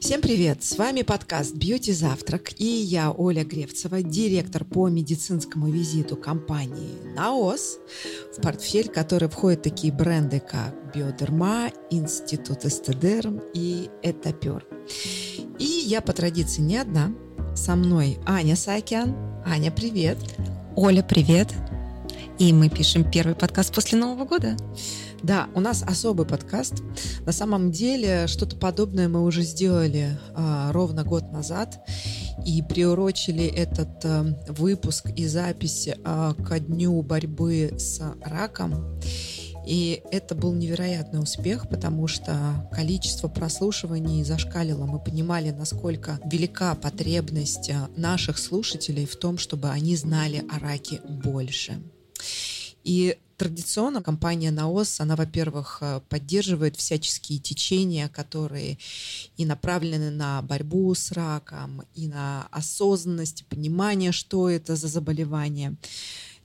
Всем привет! С вами подкаст «Бьюти Завтрак» и я, Оля Гревцева, директор по медицинскому визиту компании «Наос», в портфель которой входят такие бренды, как «Биодерма», «Институт Эстедерм» и «Этапер». И я по традиции не одна. Со мной Аня Саакян. Аня, привет! Оля, привет! И мы пишем первый подкаст после Нового года. Да, у нас особый подкаст. На самом деле что-то подобное мы уже сделали а, ровно год назад и приурочили этот а, выпуск и запись а, ко дню борьбы с раком. И это был невероятный успех, потому что количество прослушиваний зашкалило. Мы понимали, насколько велика потребность а, наших слушателей в том, чтобы они знали о раке больше. И традиционно компания НАОС, она, во-первых, э, поддерживает всяческие течения, которые и направлены на борьбу с раком, и на осознанность, понимание, что это за заболевание.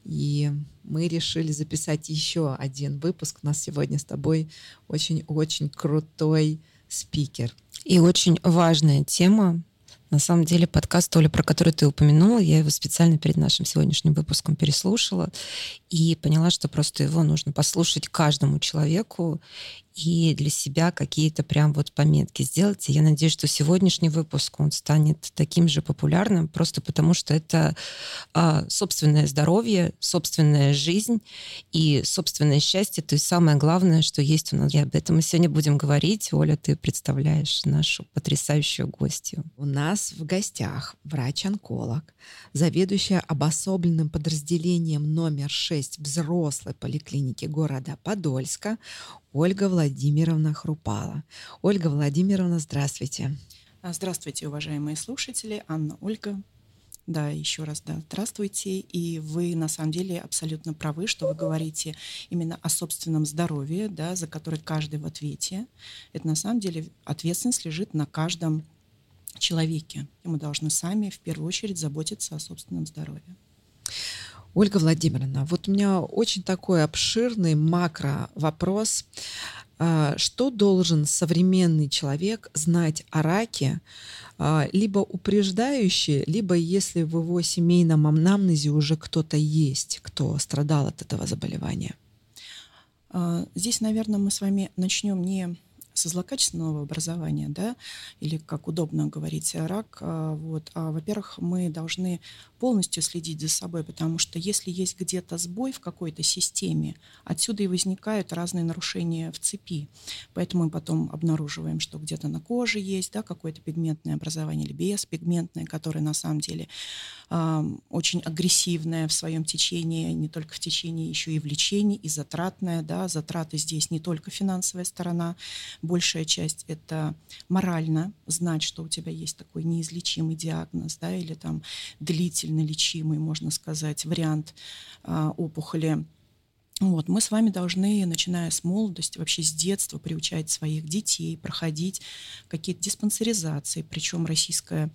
И мы решили записать еще один выпуск. У нас сегодня с тобой очень-очень крутой спикер. И очень важная тема, на самом деле подкаст, Оля, про который ты упомянула, я его специально перед нашим сегодняшним выпуском переслушала и поняла, что просто его нужно послушать каждому человеку и для себя какие-то прям вот пометки сделать. И я надеюсь, что сегодняшний выпуск, он станет таким же популярным, просто потому что это а, собственное здоровье, собственная жизнь и собственное счастье. То есть самое главное, что есть у нас. И об этом мы сегодня будем говорить. Оля, ты представляешь нашу потрясающую гостью. У нас в гостях врач-онколог, заведующая обособленным подразделением номер 6 взрослой поликлиники города Подольска Ольга Владимировна Хрупала. Ольга Владимировна, здравствуйте. А, здравствуйте, уважаемые слушатели. Анна Ольга. Да, еще раз, да, здравствуйте. И вы на самом деле абсолютно правы, что вы говорите именно о собственном здоровье, да, за который каждый в ответе. Это на самом деле ответственность лежит на каждом человеке. И мы должны сами в первую очередь заботиться о собственном здоровье. Ольга Владимировна, вот у меня очень такой обширный макро вопрос. А, что должен современный человек знать о раке, а, либо упреждающий, либо если в его семейном анамнезе уже кто-то есть, кто страдал от этого заболевания? А, здесь, наверное, мы с вами начнем не со злокачественного образования, да, или как удобно говорить, рак, вот, а, во-первых, мы должны полностью следить за собой, потому что если есть где-то сбой в какой-то системе, отсюда и возникают разные нарушения в цепи. Поэтому мы потом обнаруживаем, что где-то на коже есть да, какое-то пигментное образование или беспигментное, которое на самом деле э, очень агрессивное в своем течении, не только в течении, еще и в лечении, и затратное. Да. Затраты здесь не только финансовая сторона, большая часть это морально, знать, что у тебя есть такой неизлечимый диагноз, да, или там длительно лечимый, можно сказать, вариант а, опухоли вот, мы с вами должны, начиная с молодости, вообще с детства приучать своих детей проходить какие-то диспансеризации. Причем российское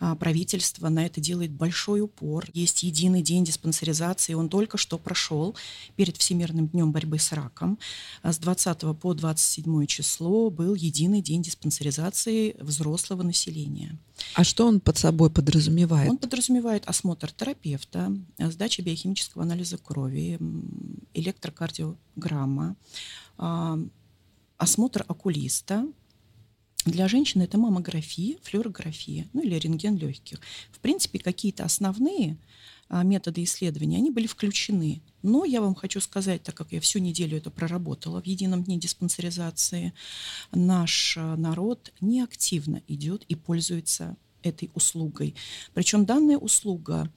а, правительство на это делает большой упор. Есть единый день диспансеризации, он только что прошел перед Всемирным днем борьбы с раком. А с 20 по 27 число был единый день диспансеризации взрослого населения. А что он под собой подразумевает? Он подразумевает осмотр терапевта, сдача биохимического анализа крови, электрокардиограмма, а, осмотр окулиста. Для женщины это маммография, флюорография, ну или рентген легких. В принципе, какие-то основные а, методы исследования, они были включены. Но я вам хочу сказать, так как я всю неделю это проработала в едином дне диспансеризации, наш а, народ неактивно идет и пользуется этой услугой. Причем данная услуга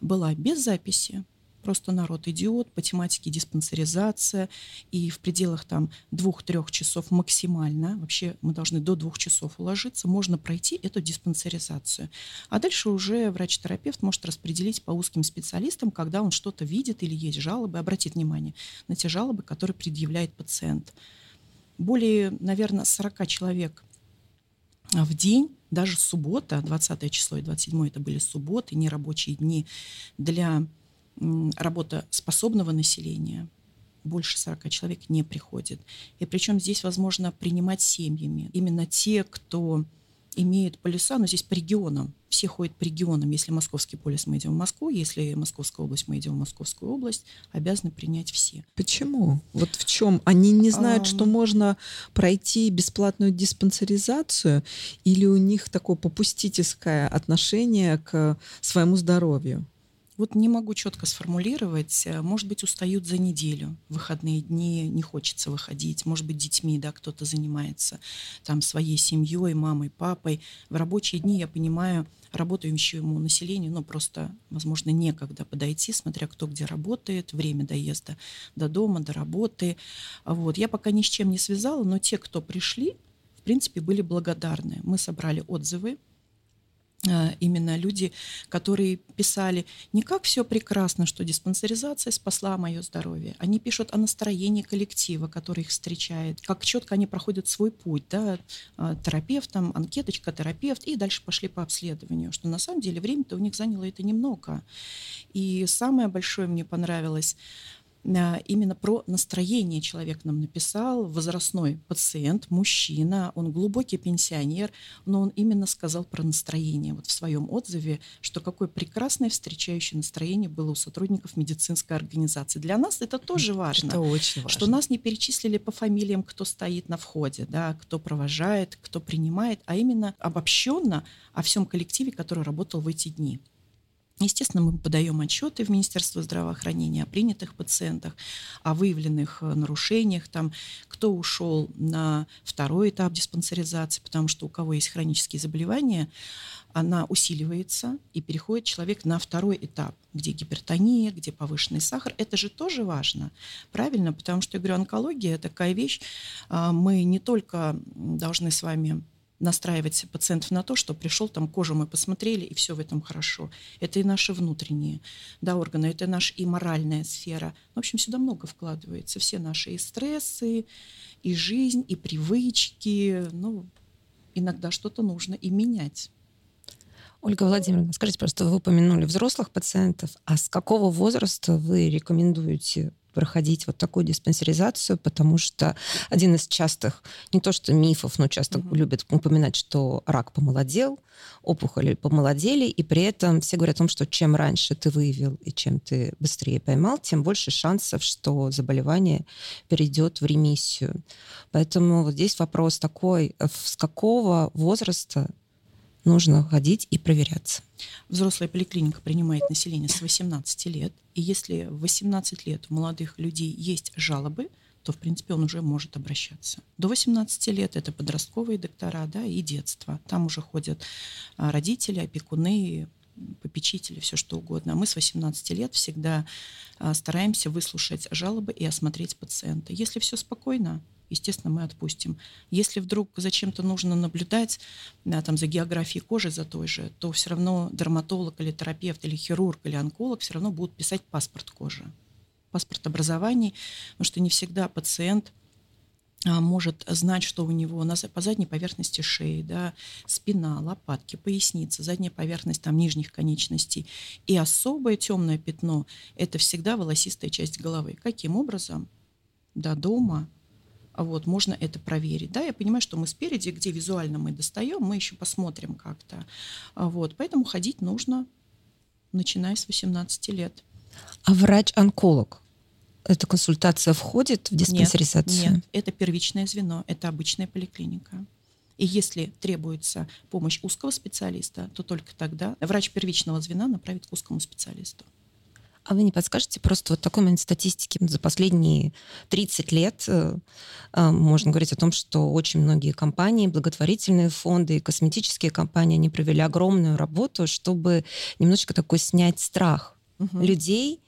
была без записи, просто народ идет по тематике диспансеризация, и в пределах там двух-трех часов максимально, вообще мы должны до двух часов уложиться, можно пройти эту диспансеризацию. А дальше уже врач-терапевт может распределить по узким специалистам, когда он что-то видит или есть жалобы, обратит внимание на те жалобы, которые предъявляет пациент. Более, наверное, 40 человек в день даже суббота, 20 число и 27 это были субботы, нерабочие дни для работоспособного населения больше 40 человек не приходит. И причем здесь возможно принимать семьями. Именно те, кто имеют полюса, но здесь по регионам. Все ходят по регионам. Если московский полюс, мы идем в Москву. Если Московская область, мы идем в Московскую область. Обязаны принять все. Почему? Вот в чем? Они не знают, а... что можно пройти бесплатную диспансеризацию? Или у них такое попустительское отношение к своему здоровью? Вот не могу четко сформулировать. Может быть, устают за неделю. Выходные дни не хочется выходить. Может быть, детьми, да, кто-то занимается там своей семьей, мамой, папой. В рабочие дни, я понимаю, работающему населению, ну, просто, возможно, некогда подойти, смотря кто где работает, время доезда до дома, до работы. Вот. Я пока ни с чем не связала, но те, кто пришли, в принципе, были благодарны. Мы собрали отзывы Э, именно люди, которые писали не как все прекрасно, что диспансеризация спасла мое здоровье. Они пишут о настроении коллектива, который их встречает, как четко они проходят свой путь, да, э, терапевт, там, анкеточка, терапевт, и дальше пошли по обследованию, что на самом деле время-то у них заняло это немного. И самое большое мне понравилось, именно про настроение человек нам написал, возрастной пациент, мужчина, он глубокий пенсионер, но он именно сказал про настроение вот в своем отзыве, что какое прекрасное встречающее настроение было у сотрудников медицинской организации. Для нас это тоже важно. Это очень важно. Что нас не перечислили по фамилиям, кто стоит на входе, да, кто провожает, кто принимает, а именно обобщенно о всем коллективе, который работал в эти дни. Естественно, мы подаем отчеты в Министерство здравоохранения о принятых пациентах, о выявленных э, нарушениях, там, кто ушел на второй этап диспансеризации, потому что у кого есть хронические заболевания, она усиливается, и переходит человек на второй этап, где гипертония, где повышенный сахар. Это же тоже важно, правильно? Потому что, я говорю, онкология такая вещь, а, мы не только должны с вами настраивать пациентов на то, что пришел, там кожу мы посмотрели, и все в этом хорошо. Это и наши внутренние да, органы, это наша и моральная сфера. В общем, сюда много вкладывается. Все наши и стрессы, и жизнь, и привычки. Ну, иногда что-то нужно и менять. Ольга Владимировна, скажите, просто вы упомянули взрослых пациентов, а с какого возраста вы рекомендуете проходить вот такую диспансеризацию, потому что один из частых, не то что мифов, но часто угу. любят упоминать, что рак помолодел, опухоли помолодели, и при этом все говорят о том, что чем раньше ты выявил и чем ты быстрее поймал, тем больше шансов, что заболевание перейдет в ремиссию. Поэтому вот здесь вопрос такой, э, с какого возраста нужно ходить и проверяться. Взрослая поликлиника принимает население с 18 лет, и если в 18 лет у молодых людей есть жалобы, то, в принципе, он уже может обращаться. До 18 лет это подростковые доктора да, и детство. Там уже ходят а, родители, опекуны, попечители, все что угодно. А мы с 18 лет всегда а, стараемся выслушать жалобы и осмотреть пациента. Если все спокойно, естественно, мы отпустим. Если вдруг зачем-то нужно наблюдать да, там, за географией кожи, за той же, то все равно дерматолог или терапевт или хирург или онколог все равно будут писать паспорт кожи, паспорт образований, потому что не всегда пациент а, может знать, что у него на, по задней поверхности шеи, да, спина, лопатки, поясница, задняя поверхность там, нижних конечностей. И особое темное пятно – это всегда волосистая часть головы. Каким образом? До дома вот, можно это проверить. Да, я понимаю, что мы спереди, где визуально мы достаем, мы еще посмотрим как-то. А вот, поэтому ходить нужно, начиная с 18 лет. А врач-онколог? Эта консультация входит в диспансеризацию? Нет, нет, это первичное звено, это обычная поликлиника. И если требуется помощь узкого специалиста, то только тогда врач первичного звена направит к узкому специалисту. А вы не подскажете просто вот такой момент статистики за последние 30 лет э, э, можно говорить о том, что очень многие компании, благотворительные фонды и косметические компании, они провели огромную работу, чтобы немножечко такой снять страх угу. людей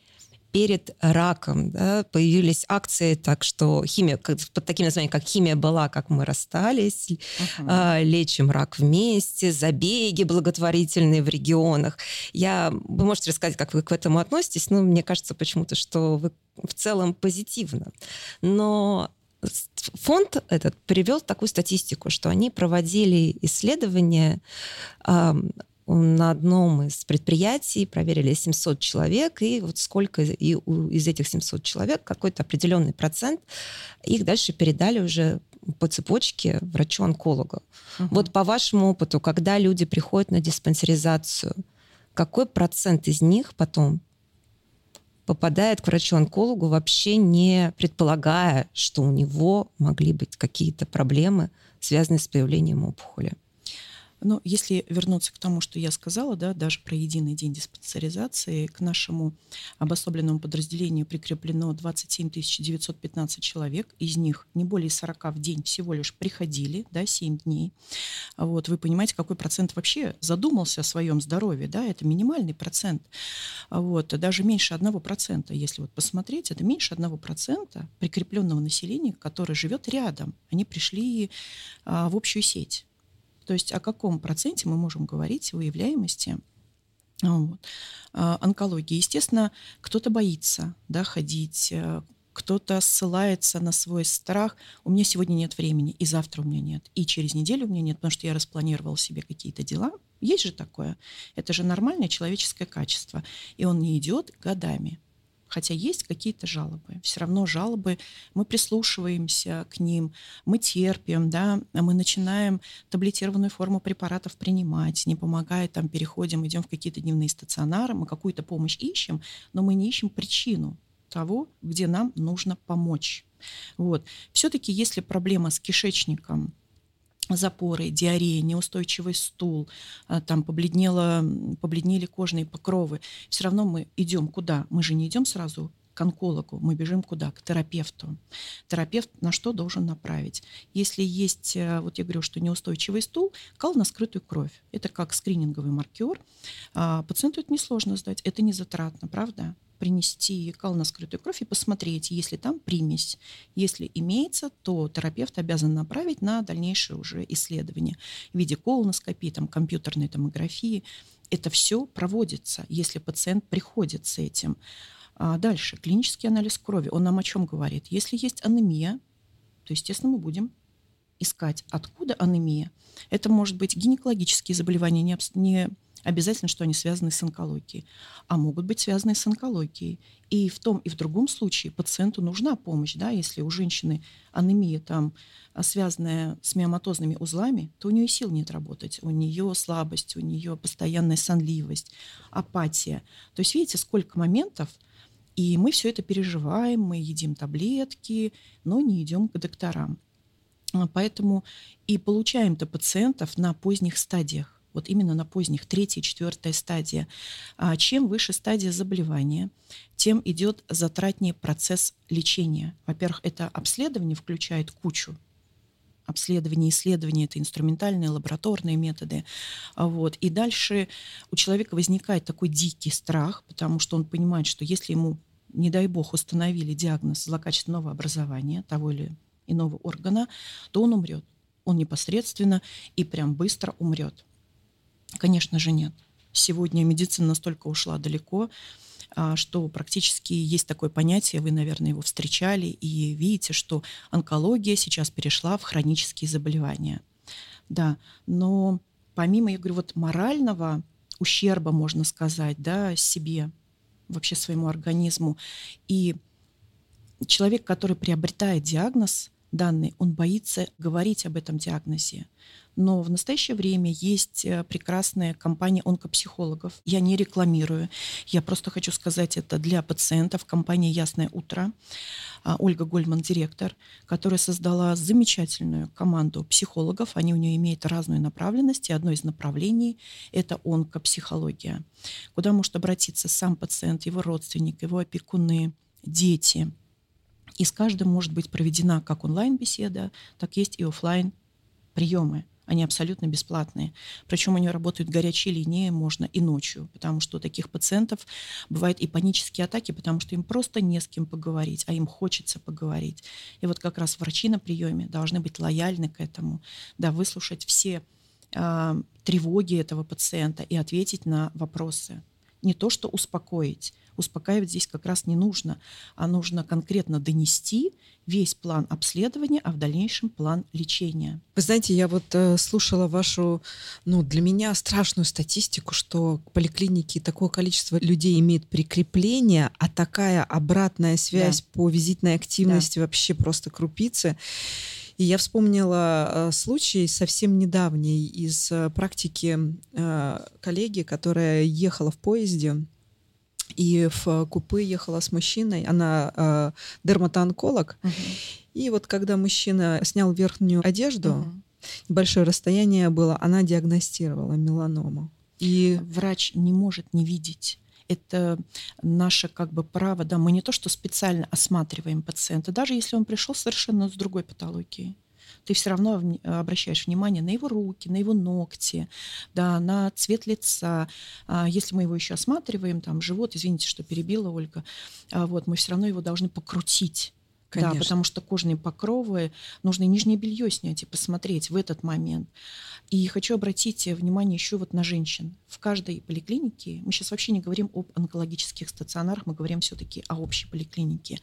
перед раком да, появились акции, так что химия, под таким названием, как «Химия была, как мы расстались», uh-huh. «Лечим рак вместе», забеги благотворительные в регионах. Я, вы можете рассказать, как вы к этому относитесь, но мне кажется почему-то, что вы в целом позитивно. Но фонд этот привел такую статистику, что они проводили исследования на одном из предприятий проверили 700 человек, и вот сколько и из этих 700 человек, какой-то определенный процент, их дальше передали уже по цепочке врачу-онкологу. Угу. Вот по вашему опыту, когда люди приходят на диспансеризацию, какой процент из них потом попадает к врачу-онкологу, вообще не предполагая, что у него могли быть какие-то проблемы, связанные с появлением опухоли? Но если вернуться к тому, что я сказала, да, даже про единый день диспансеризации, к нашему обособленному подразделению прикреплено 27 915 человек, из них не более 40 в день всего лишь приходили, да, 7 дней. Вот, вы понимаете, какой процент вообще задумался о своем здоровье, да, это минимальный процент. Вот, даже меньше 1%, если вот посмотреть, это меньше 1% прикрепленного населения, которое живет рядом. Они пришли а, в общую сеть. То есть о каком проценте мы можем говорить выявляемости вот. А, онкологии. Естественно, кто-то боится да, ходить, э, кто-то ссылается на свой страх. У меня сегодня нет времени, и завтра у меня нет, и через неделю у меня нет, потому что я распланировал себе какие-то дела. Есть же такое. Это же нормальное человеческое качество. И он не идет годами хотя есть какие-то жалобы. Все равно жалобы, мы прислушиваемся к ним, мы терпим, да, мы начинаем таблетированную форму препаратов принимать, не помогает, там переходим, идем в какие-то дневные стационары, мы какую-то помощь ищем, но мы не ищем причину того, где нам нужно помочь. Вот. Все-таки, если проблема с кишечником, запоры, диарея, неустойчивый стул, а, там побледнело, побледнели кожные покровы, все равно мы идем куда? Мы же не идем сразу к онкологу, мы бежим куда? К терапевту. Терапевт на что должен направить? Если есть, э, вот я говорю, что неустойчивый стул, кал на скрытую кровь. Это как скрининговый маркер. А пациенту это несложно сдать, это не затратно, правда? принести кал на скрытую кровь и посмотреть, если там примесь. Если имеется, то терапевт обязан направить на дальнейшее уже исследование в виде колоноскопии, там, компьютерной томографии. Это все проводится, если пациент приходит с этим. А дальше, клинический анализ крови. Он нам о чем говорит? Если есть анемия, то, естественно, мы будем искать, откуда анемия. Это может быть гинекологические заболевания, не, не обязательно, что они связаны с онкологией, а могут быть связаны с онкологией. И в том и в другом случае пациенту нужна помощь. Да? Если у женщины анемия там, а, связанная с миоматозными узлами, то у нее сил нет работать, у нее слабость, у нее постоянная сонливость, апатия. То есть видите, сколько моментов, и мы все это переживаем, мы едим таблетки, но не идем к докторам. А, поэтому и получаем-то пациентов на поздних стадиях вот именно на поздних, третья четвертая стадия. А чем выше стадия заболевания, тем идет затратнее процесс лечения. Во-первых, это обследование включает кучу обследования, исследования, это инструментальные, лабораторные методы. А вот. И дальше у человека возникает такой дикий страх, потому что он понимает, что если ему, не дай бог, установили диагноз злокачественного образования того или иного органа, то он умрет. Он непосредственно и прям быстро умрет. Конечно же, нет. Сегодня медицина настолько ушла далеко, а, что практически есть такое понятие, вы, наверное, его встречали, и видите, что онкология сейчас перешла в хронические заболевания. Да, но помимо, я говорю, вот морального ущерба, можно сказать, да, себе, вообще своему организму, и человек, который приобретает диагноз данный, он боится говорить об этом диагнозе. Но в настоящее время есть э, прекрасная компания онкопсихологов. Я не рекламирую. Я просто хочу сказать это для пациентов. Компания «Ясное утро». А, Ольга Гольман, директор, которая создала замечательную команду психологов. Они у нее имеют разную направленность. И одно из направлений – это онкопсихология. Куда может обратиться сам пациент, его родственник, его опекуны, дети. И с каждым может быть проведена как онлайн-беседа, так есть и офлайн приемы. Они абсолютно бесплатные. Причем они работают горячей линией, можно и ночью, потому что у таких пациентов бывают и панические атаки, потому что им просто не с кем поговорить, а им хочется поговорить. И вот как раз врачи на приеме должны быть лояльны к этому, да, выслушать все э, тревоги этого пациента и ответить на вопросы. Не то, что успокоить. Успокаивать здесь как раз не нужно, а нужно конкретно донести весь план обследования, а в дальнейшем план лечения. Вы знаете, я вот э, слушала вашу, ну, для меня страшную статистику, что к поликлинике такое количество людей имеет прикрепление, а такая обратная связь да. по визитной активности да. вообще просто крупицы. И я вспомнила э, случай совсем недавний из э, практики э, коллеги, которая ехала в поезде и в купе ехала с мужчиной, она э, дерматоонколог, uh-huh. и вот когда мужчина снял верхнюю одежду, uh-huh. большое расстояние было, она диагностировала меланому. И врач не может не видеть это наше как бы право, да, мы не то что специально осматриваем пациента, даже если он пришел совершенно с другой патологией ты все равно обращаешь внимание на его руки, на его ногти, да, на цвет лица. А если мы его еще осматриваем, там, живот, извините, что перебила Ольга, а вот, мы все равно его должны покрутить. Конечно. Да, потому что кожные покровы, нужно нижнее белье снять и посмотреть в этот момент. И хочу обратить внимание еще вот на женщин. В каждой поликлинике, мы сейчас вообще не говорим об онкологических стационарах, мы говорим все-таки о общей поликлинике.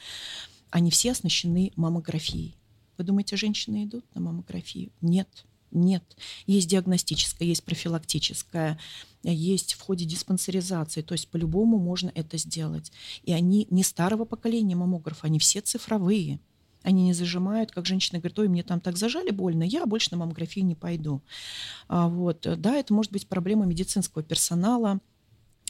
Они все оснащены маммографией. Вы думаете, женщины идут на маммографию? Нет. Нет. Есть диагностическая, есть профилактическая, есть в ходе диспансеризации. То есть по-любому можно это сделать. И они не старого поколения маммографа, они все цифровые. Они не зажимают, как женщина говорит, ой, мне там так зажали больно, я больше на маммографию не пойду. А вот. Да, это может быть проблема медицинского персонала,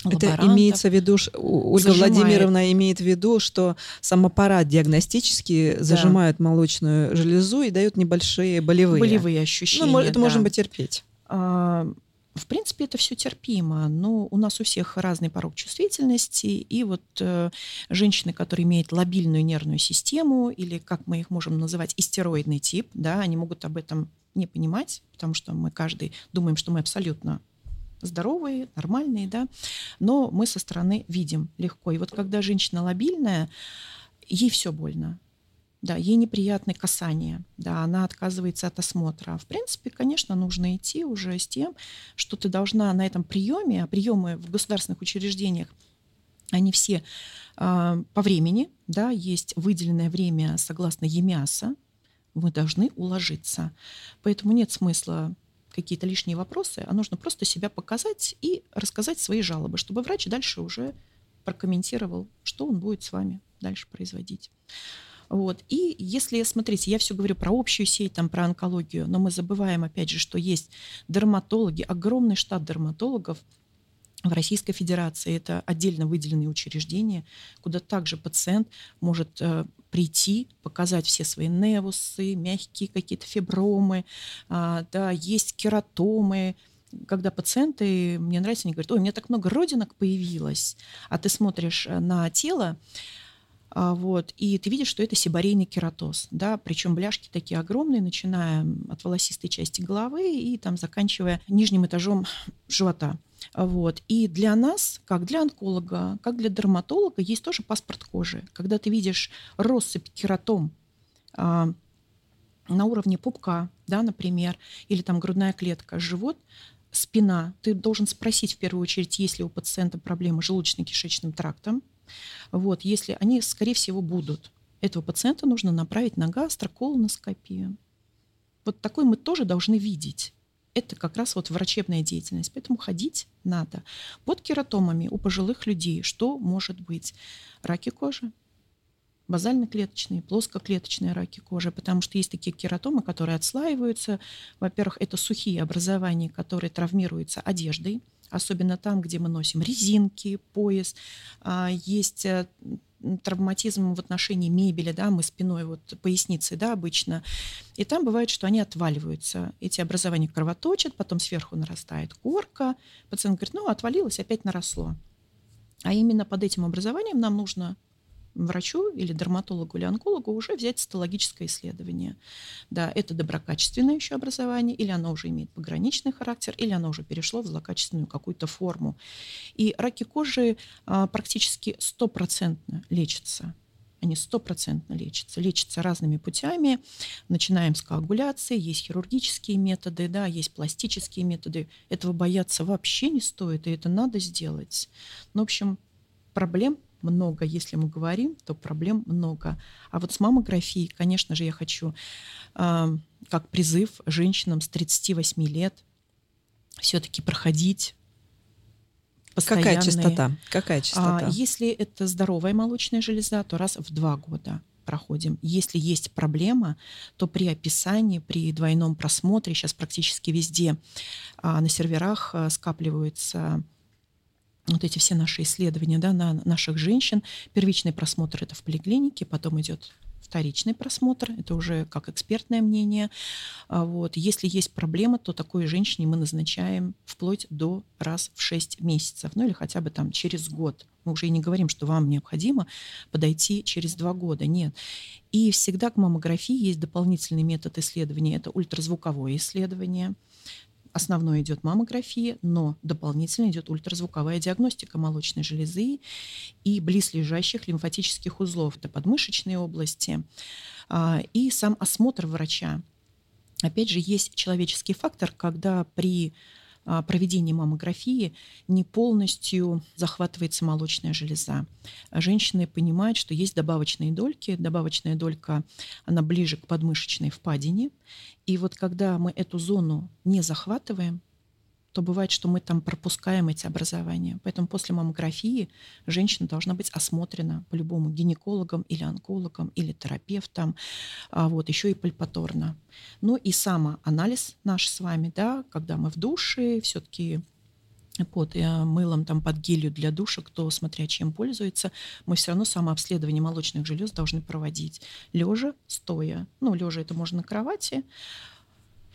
это имеется в виду, Ольга зажимает. Владимировна имеет в виду, что сам аппарат диагностически да. зажимает молочную железу и дает небольшие болевые. Болевые ощущения. Ну, это да. можно потерпеть. А, в принципе, это все терпимо, но у нас у всех разный порог чувствительности, и вот э, женщины, которые имеют лобильную нервную систему, или, как мы их можем называть, истероидный тип, да, они могут об этом не понимать, потому что мы каждый думаем, что мы абсолютно здоровые, нормальные, да, но мы со стороны видим легко. И вот когда женщина лобильная, ей все больно, да, ей неприятны касания, да, она отказывается от осмотра. В принципе, конечно, нужно идти уже с тем, что ты должна на этом приеме, а приемы в государственных учреждениях, они все э, по времени, да, есть выделенное время согласно ЕМИАСа, мы должны уложиться. Поэтому нет смысла какие-то лишние вопросы, а нужно просто себя показать и рассказать свои жалобы, чтобы врач дальше уже прокомментировал, что он будет с вами дальше производить. Вот. И если, смотрите, я все говорю про общую сеть, там, про онкологию, но мы забываем, опять же, что есть дерматологи, огромный штат дерматологов, в Российской Федерации. Это отдельно выделенные учреждения, куда также пациент может э, прийти, показать все свои невусы, мягкие какие-то фибромы, а, да, есть кератомы, когда пациенты, мне нравится, они говорят, ой, у меня так много родинок появилось, а ты смотришь э, на тело, вот, и ты видишь, что это сибарейный кератоз, да, причем бляшки такие огромные, начиная от волосистой части головы и там заканчивая нижним этажом живота. Вот. И для нас, как для онколога, как для дерматолога, есть тоже паспорт кожи. Когда ты видишь россыпь кератом а, на уровне пупка, да, например, или там грудная клетка, живот, спина, ты должен спросить в первую очередь, есть ли у пациента проблемы с желудочно-кишечным трактом. Вот, если они, скорее всего, будут. Этого пациента нужно направить на гастроколоноскопию. Вот такой мы тоже должны видеть это как раз вот врачебная деятельность. Поэтому ходить надо. Под кератомами у пожилых людей что может быть? Раки кожи, базально-клеточные, плоскоклеточные раки кожи, потому что есть такие кератомы, которые отслаиваются. Во-первых, это сухие образования, которые травмируются одеждой, особенно там, где мы носим резинки, пояс. А, есть э, травматизм в отношении мебели, да, мы спиной, вот поясницей, да, обычно. И там бывает, что они отваливаются. Эти образования кровоточат, потом сверху нарастает корка. Пациент говорит, ну, отвалилось, опять наросло. А именно под этим образованием нам нужно врачу или дерматологу или онкологу уже взять цитологическое исследование. Да, это доброкачественное еще образование, или оно уже имеет пограничный характер, или оно уже перешло в злокачественную какую-то форму. И раки кожи а, практически стопроцентно лечатся. они стопроцентно лечатся. Лечатся разными путями. Начинаем с коагуляции, есть хирургические методы, да, есть пластические методы. Этого бояться вообще не стоит, и это надо сделать. Ну, в общем, проблем много. Если мы говорим, то проблем много. А вот с маммографией, конечно же, я хочу э, как призыв женщинам с 38 лет все-таки проходить Какая частота? Какая частота? А, если это здоровая молочная железа, то раз в два года проходим. Если есть проблема, то при описании, при двойном просмотре, сейчас практически везде а, на серверах а, скапливаются вот эти все наши исследования да, на наших женщин. Первичный просмотр это в поликлинике, потом идет вторичный просмотр, это уже как экспертное мнение. А вот. Если есть проблема, то такой женщине мы назначаем вплоть до раз в 6 месяцев, ну или хотя бы там через год. Мы уже и не говорим, что вам необходимо подойти через два года. Нет. И всегда к маммографии есть дополнительный метод исследования. Это ультразвуковое исследование основной идет маммография, но дополнительно идет ультразвуковая диагностика молочной железы и близлежащих лимфатических узлов, это подмышечные области, а, и сам осмотр врача. Опять же, есть человеческий фактор, когда при проведении маммографии не полностью захватывается молочная железа. Женщины понимают, что есть добавочные дольки. Добавочная долька, она ближе к подмышечной впадине. И вот когда мы эту зону не захватываем, то бывает, что мы там пропускаем эти образования. Поэтому после маммографии женщина должна быть осмотрена по-любому гинекологом или онкологом или терапевтом, а вот еще и пальпаторно. Ну и самоанализ наш с вами, да, когда мы в душе, все-таки под э, мылом там под гелью для душа, кто смотря чем пользуется, мы все равно самообследование молочных желез должны проводить лежа, стоя. Ну, лежа это можно на кровати,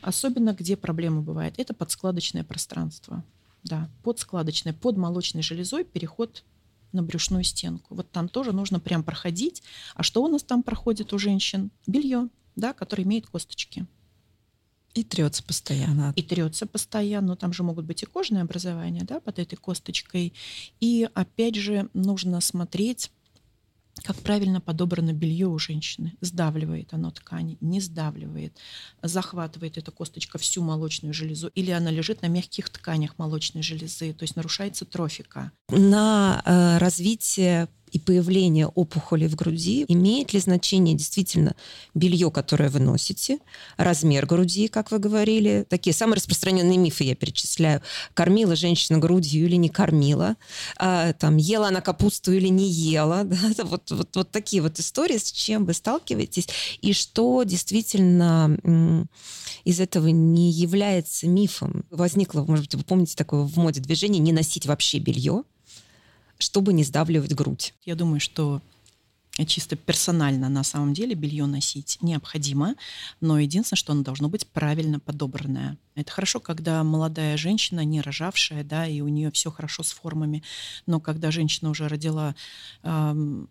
Особенно где проблема бывает, это подскладочное пространство. Да, подскладочное, под молочной железой переход на брюшную стенку. Вот там тоже нужно прям проходить. А что у нас там проходит у женщин? Белье, да, которое имеет косточки. И трется постоянно. И трется постоянно. Там же могут быть и кожные образования да, под этой косточкой. И опять же нужно смотреть как правильно подобрано белье у женщины. Сдавливает оно ткани, не сдавливает. Захватывает эта косточка всю молочную железу. Или она лежит на мягких тканях молочной железы. То есть нарушается трофика. На э, развитие и появление опухоли в груди, имеет ли значение действительно белье, которое вы носите, размер груди, как вы говорили, такие самые распространенные мифы я перечисляю. Кормила женщина грудью или не кормила, а, там, ела она капусту или не ела, да? вот, вот, вот такие вот истории, с чем вы сталкиваетесь, и что действительно из этого не является мифом. Возникло, может быть, вы помните такое в моде движение «не носить вообще белье», чтобы не сдавливать грудь. Я думаю, что чисто персонально на самом деле белье носить необходимо, но единственное, что оно должно быть правильно подобранное. Это хорошо, когда молодая женщина, не рожавшая, да, и у нее все хорошо с формами, но когда женщина уже родила, эм,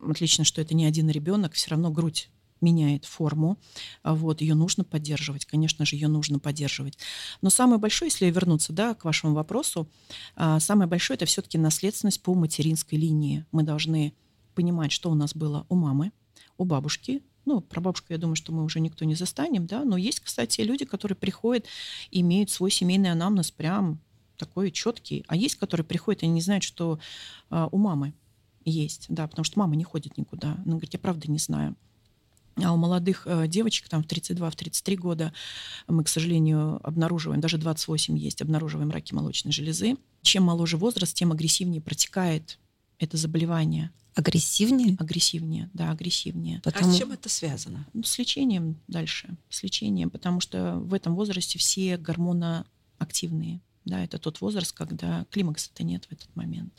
отлично, что это не один ребенок, все равно грудь меняет форму, а вот, ее нужно поддерживать, конечно же, ее нужно поддерживать. Но самое большое, если вернуться, да, к вашему вопросу, а, самое большое это все-таки наследственность по материнской линии. Мы должны понимать, что у нас было у мамы, у бабушки, ну, про бабушку, я думаю, что мы уже никто не застанем, да, но есть, кстати, люди, которые приходят, имеют свой семейный анамнез прям такой четкий, а есть, которые приходят и не знают, что э, у мамы есть, да, потому что мама не ходит никуда. Она говорит, я правда не знаю. А у молодых э, девочек там в 32-33 года мы, к сожалению, обнаруживаем, даже 28 есть, обнаруживаем раки молочной железы. Чем моложе возраст, тем агрессивнее протекает это заболевание. Агрессивнее? Агрессивнее, да, агрессивнее. Потому... А с чем это связано? Ну, с лечением дальше, с лечением, потому что в этом возрасте все гормоноактивные. Да, это тот возраст, когда климакса-то нет в этот момент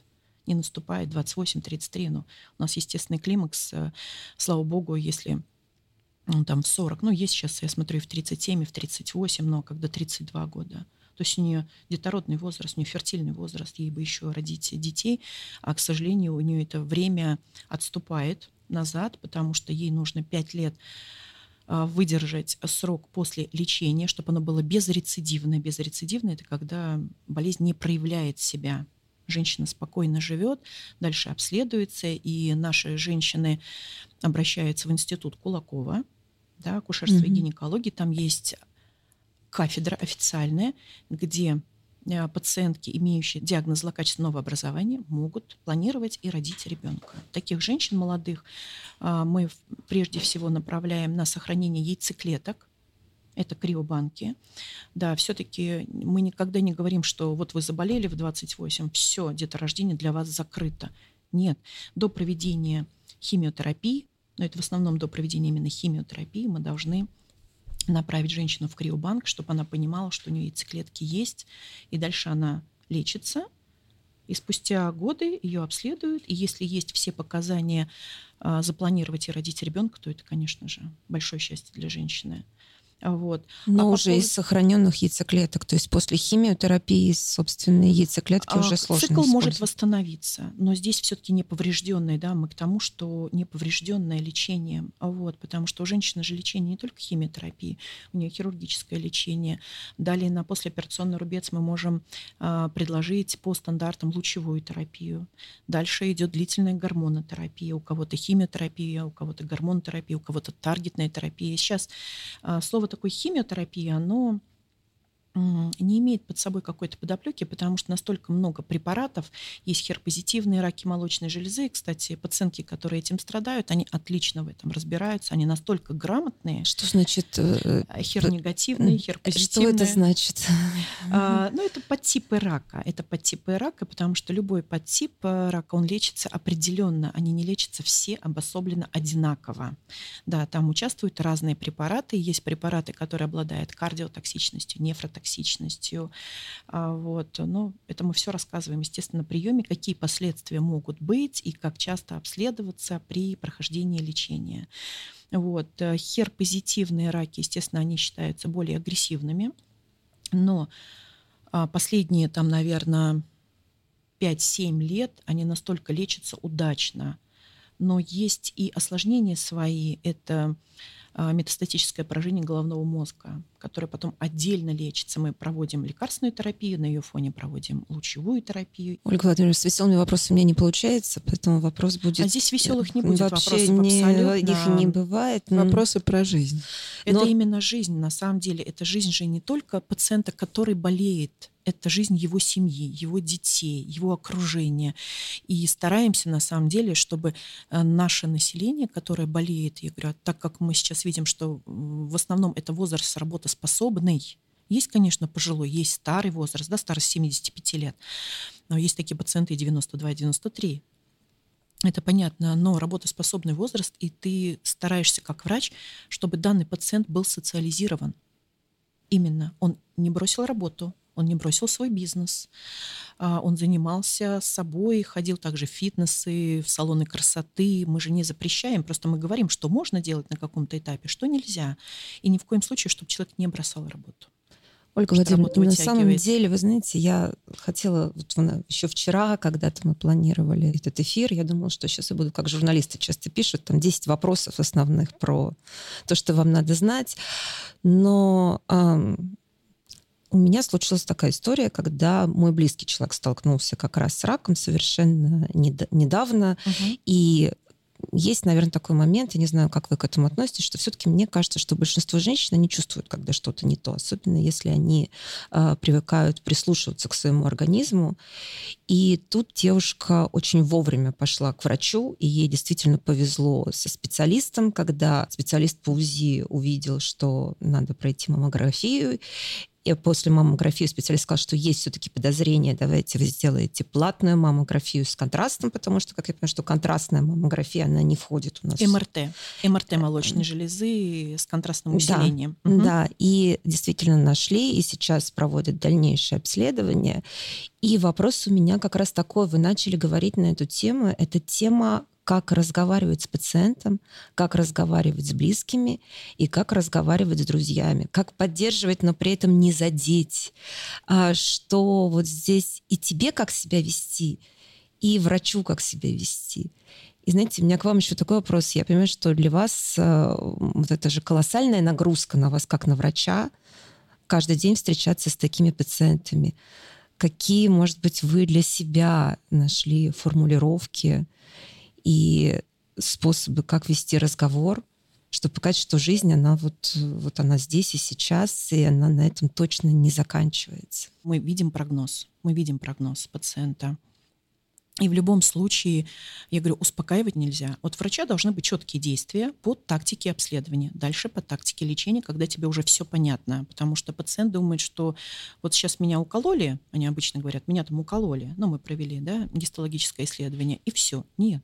не наступает 28-33, но у нас естественный климакс, э, слава богу, если ну, там в 40, ну, есть сейчас, я смотрю, и в 37, и в 38, но когда 32 года. То есть у нее детородный возраст, у нее фертильный возраст, ей бы еще родить детей, а, к сожалению, у нее это время отступает назад, потому что ей нужно 5 лет а, выдержать срок после лечения, чтобы оно было безрецидивное. Безрецидивное – это когда болезнь не проявляет себя Женщина спокойно живет, дальше обследуется, и наши женщины обращаются в институт Кулакова, да, акушерства mm-hmm. и гинекологии. Там есть кафедра официальная, где э, пациентки, имеющие диагноз злокачественного образования, могут планировать и родить ребенка. Таких женщин молодых э, мы прежде всего направляем на сохранение яйцеклеток, это криобанки. Да, все-таки мы никогда не говорим, что вот вы заболели в 28, все, деторождение для вас закрыто. Нет, до проведения химиотерапии, но это в основном до проведения именно химиотерапии, мы должны направить женщину в криобанк, чтобы она понимала, что у нее яйцеклетки есть, и дальше она лечится, и спустя годы ее обследуют, и если есть все показания а, запланировать и родить ребенка, то это, конечно же, большое счастье для женщины. Вот. Но а уже поводу... из сохраненных яйцеклеток, то есть после химиотерапии собственные яйцеклетки а, уже сложно Цикл может восстановиться, но здесь все-таки неповрежденный, да, мы к тому, что неповрежденное лечение, вот, потому что у женщины же лечение не только химиотерапии, у нее хирургическое лечение. Далее на послеоперационный рубец мы можем а, предложить по стандартам лучевую терапию. Дальше идет длительная гормонотерапия, у кого-то химиотерапия, у кого-то гормонотерапия, у кого-то таргетная терапия. Сейчас а, слово такой химиотерапии, оно не имеет под собой какой-то подоплеки, потому что настолько много препаратов. Есть херпозитивные раки молочной железы. Кстати, пациентки, которые этим страдают, они отлично в этом разбираются. Они настолько грамотные. Что значит? Э, э, хернегативные, херпозитивные. Что это значит? А, ну, это подтипы рака. Это подтипы рака, потому что любой подтип э, рака, он лечится определенно. Они не лечатся все обособленно одинаково. Да, там участвуют разные препараты. Есть препараты, которые обладают кардиотоксичностью, нефротоксичностью, токсичностью. А, вот. Но это мы все рассказываем, естественно, на приеме, какие последствия могут быть и как часто обследоваться при прохождении лечения. Вот. Э, хер-позитивные раки, естественно, они считаются более агрессивными, но а, последние, там, наверное, 5-7 лет они настолько лечатся удачно. Но есть и осложнения свои. Это метастатическое поражение головного мозга, которое потом отдельно лечится. Мы проводим лекарственную терапию, на ее фоне проводим лучевую терапию. Ольга Владимировна, с веселыми вопросами у меня не получается, поэтому вопрос будет... А здесь веселых не будет Вообще вопросов не, абсолютно. Их не бывает. Вопросы про жизнь. Это Но... именно жизнь, на самом деле. Это жизнь же не только пациента, который болеет, это жизнь его семьи, его детей, его окружения. И стараемся на самом деле, чтобы э, наше население, которое болеет, я говорю, так как мы сейчас видим, что в основном это возраст работоспособный, есть, конечно, пожилой, есть старый возраст, да, старость 75 лет, но есть такие пациенты 92-93. Это понятно, но работоспособный возраст, и ты стараешься как врач, чтобы данный пациент был социализирован. Именно. Он не бросил работу, он не бросил свой бизнес. А, он занимался собой, ходил также в фитнесы, в салоны красоты. Мы же не запрещаем, просто мы говорим, что можно делать на каком-то этапе, что нельзя. И ни в коем случае, чтобы человек не бросал работу. Ольга Владимировна, на самом деле, вы знаете, я хотела, вот еще вчера, когда-то мы планировали этот эфир, я думала, что сейчас я буду, как журналисты часто пишут, там 10 вопросов основных про то, что вам надо знать. Но эм, у меня случилась такая история, когда мой близкий человек столкнулся как раз с раком совершенно недавно, угу. и есть, наверное, такой момент, я не знаю, как вы к этому относитесь, что все-таки мне кажется, что большинство женщин не чувствуют, когда что-то не то, особенно если они э, привыкают прислушиваться к своему организму. И тут девушка очень вовремя пошла к врачу, и ей действительно повезло со специалистом, когда специалист по УЗИ увидел, что надо пройти маммографию, и после маммографии специалист сказал, что есть все-таки подозрение, давайте вы сделаете платную маммографию с контрастом, потому что, как я понимаю, что контрастная маммография, она не входит у нас. МРТ. МРТ молочной железы с контрастным усилением. Да, угу. да, и действительно нашли, и сейчас проводят дальнейшее обследование. И вопрос у меня как раз такой, вы начали говорить на эту тему, это тема как разговаривать с пациентом, как разговаривать с близкими и как разговаривать с друзьями, как поддерживать, но при этом не задеть, а что вот здесь и тебе как себя вести, и врачу как себя вести. И знаете, у меня к вам еще такой вопрос. Я понимаю, что для вас э, вот это же колоссальная нагрузка на вас, как на врача, каждый день встречаться с такими пациентами. какие, может быть, вы для себя нашли формулировки и способы, как вести разговор, чтобы показать, что жизнь, она вот, вот она здесь и сейчас, и она на этом точно не заканчивается. Мы видим прогноз, мы видим прогноз пациента. И в любом случае, я говорю, успокаивать нельзя. От врача должны быть четкие действия по тактике обследования. Дальше по тактике лечения, когда тебе уже все понятно. Потому что пациент думает, что вот сейчас меня укололи, они обычно говорят, меня там укололи, ну, мы провели, да, гистологическое исследование, и все. Нет.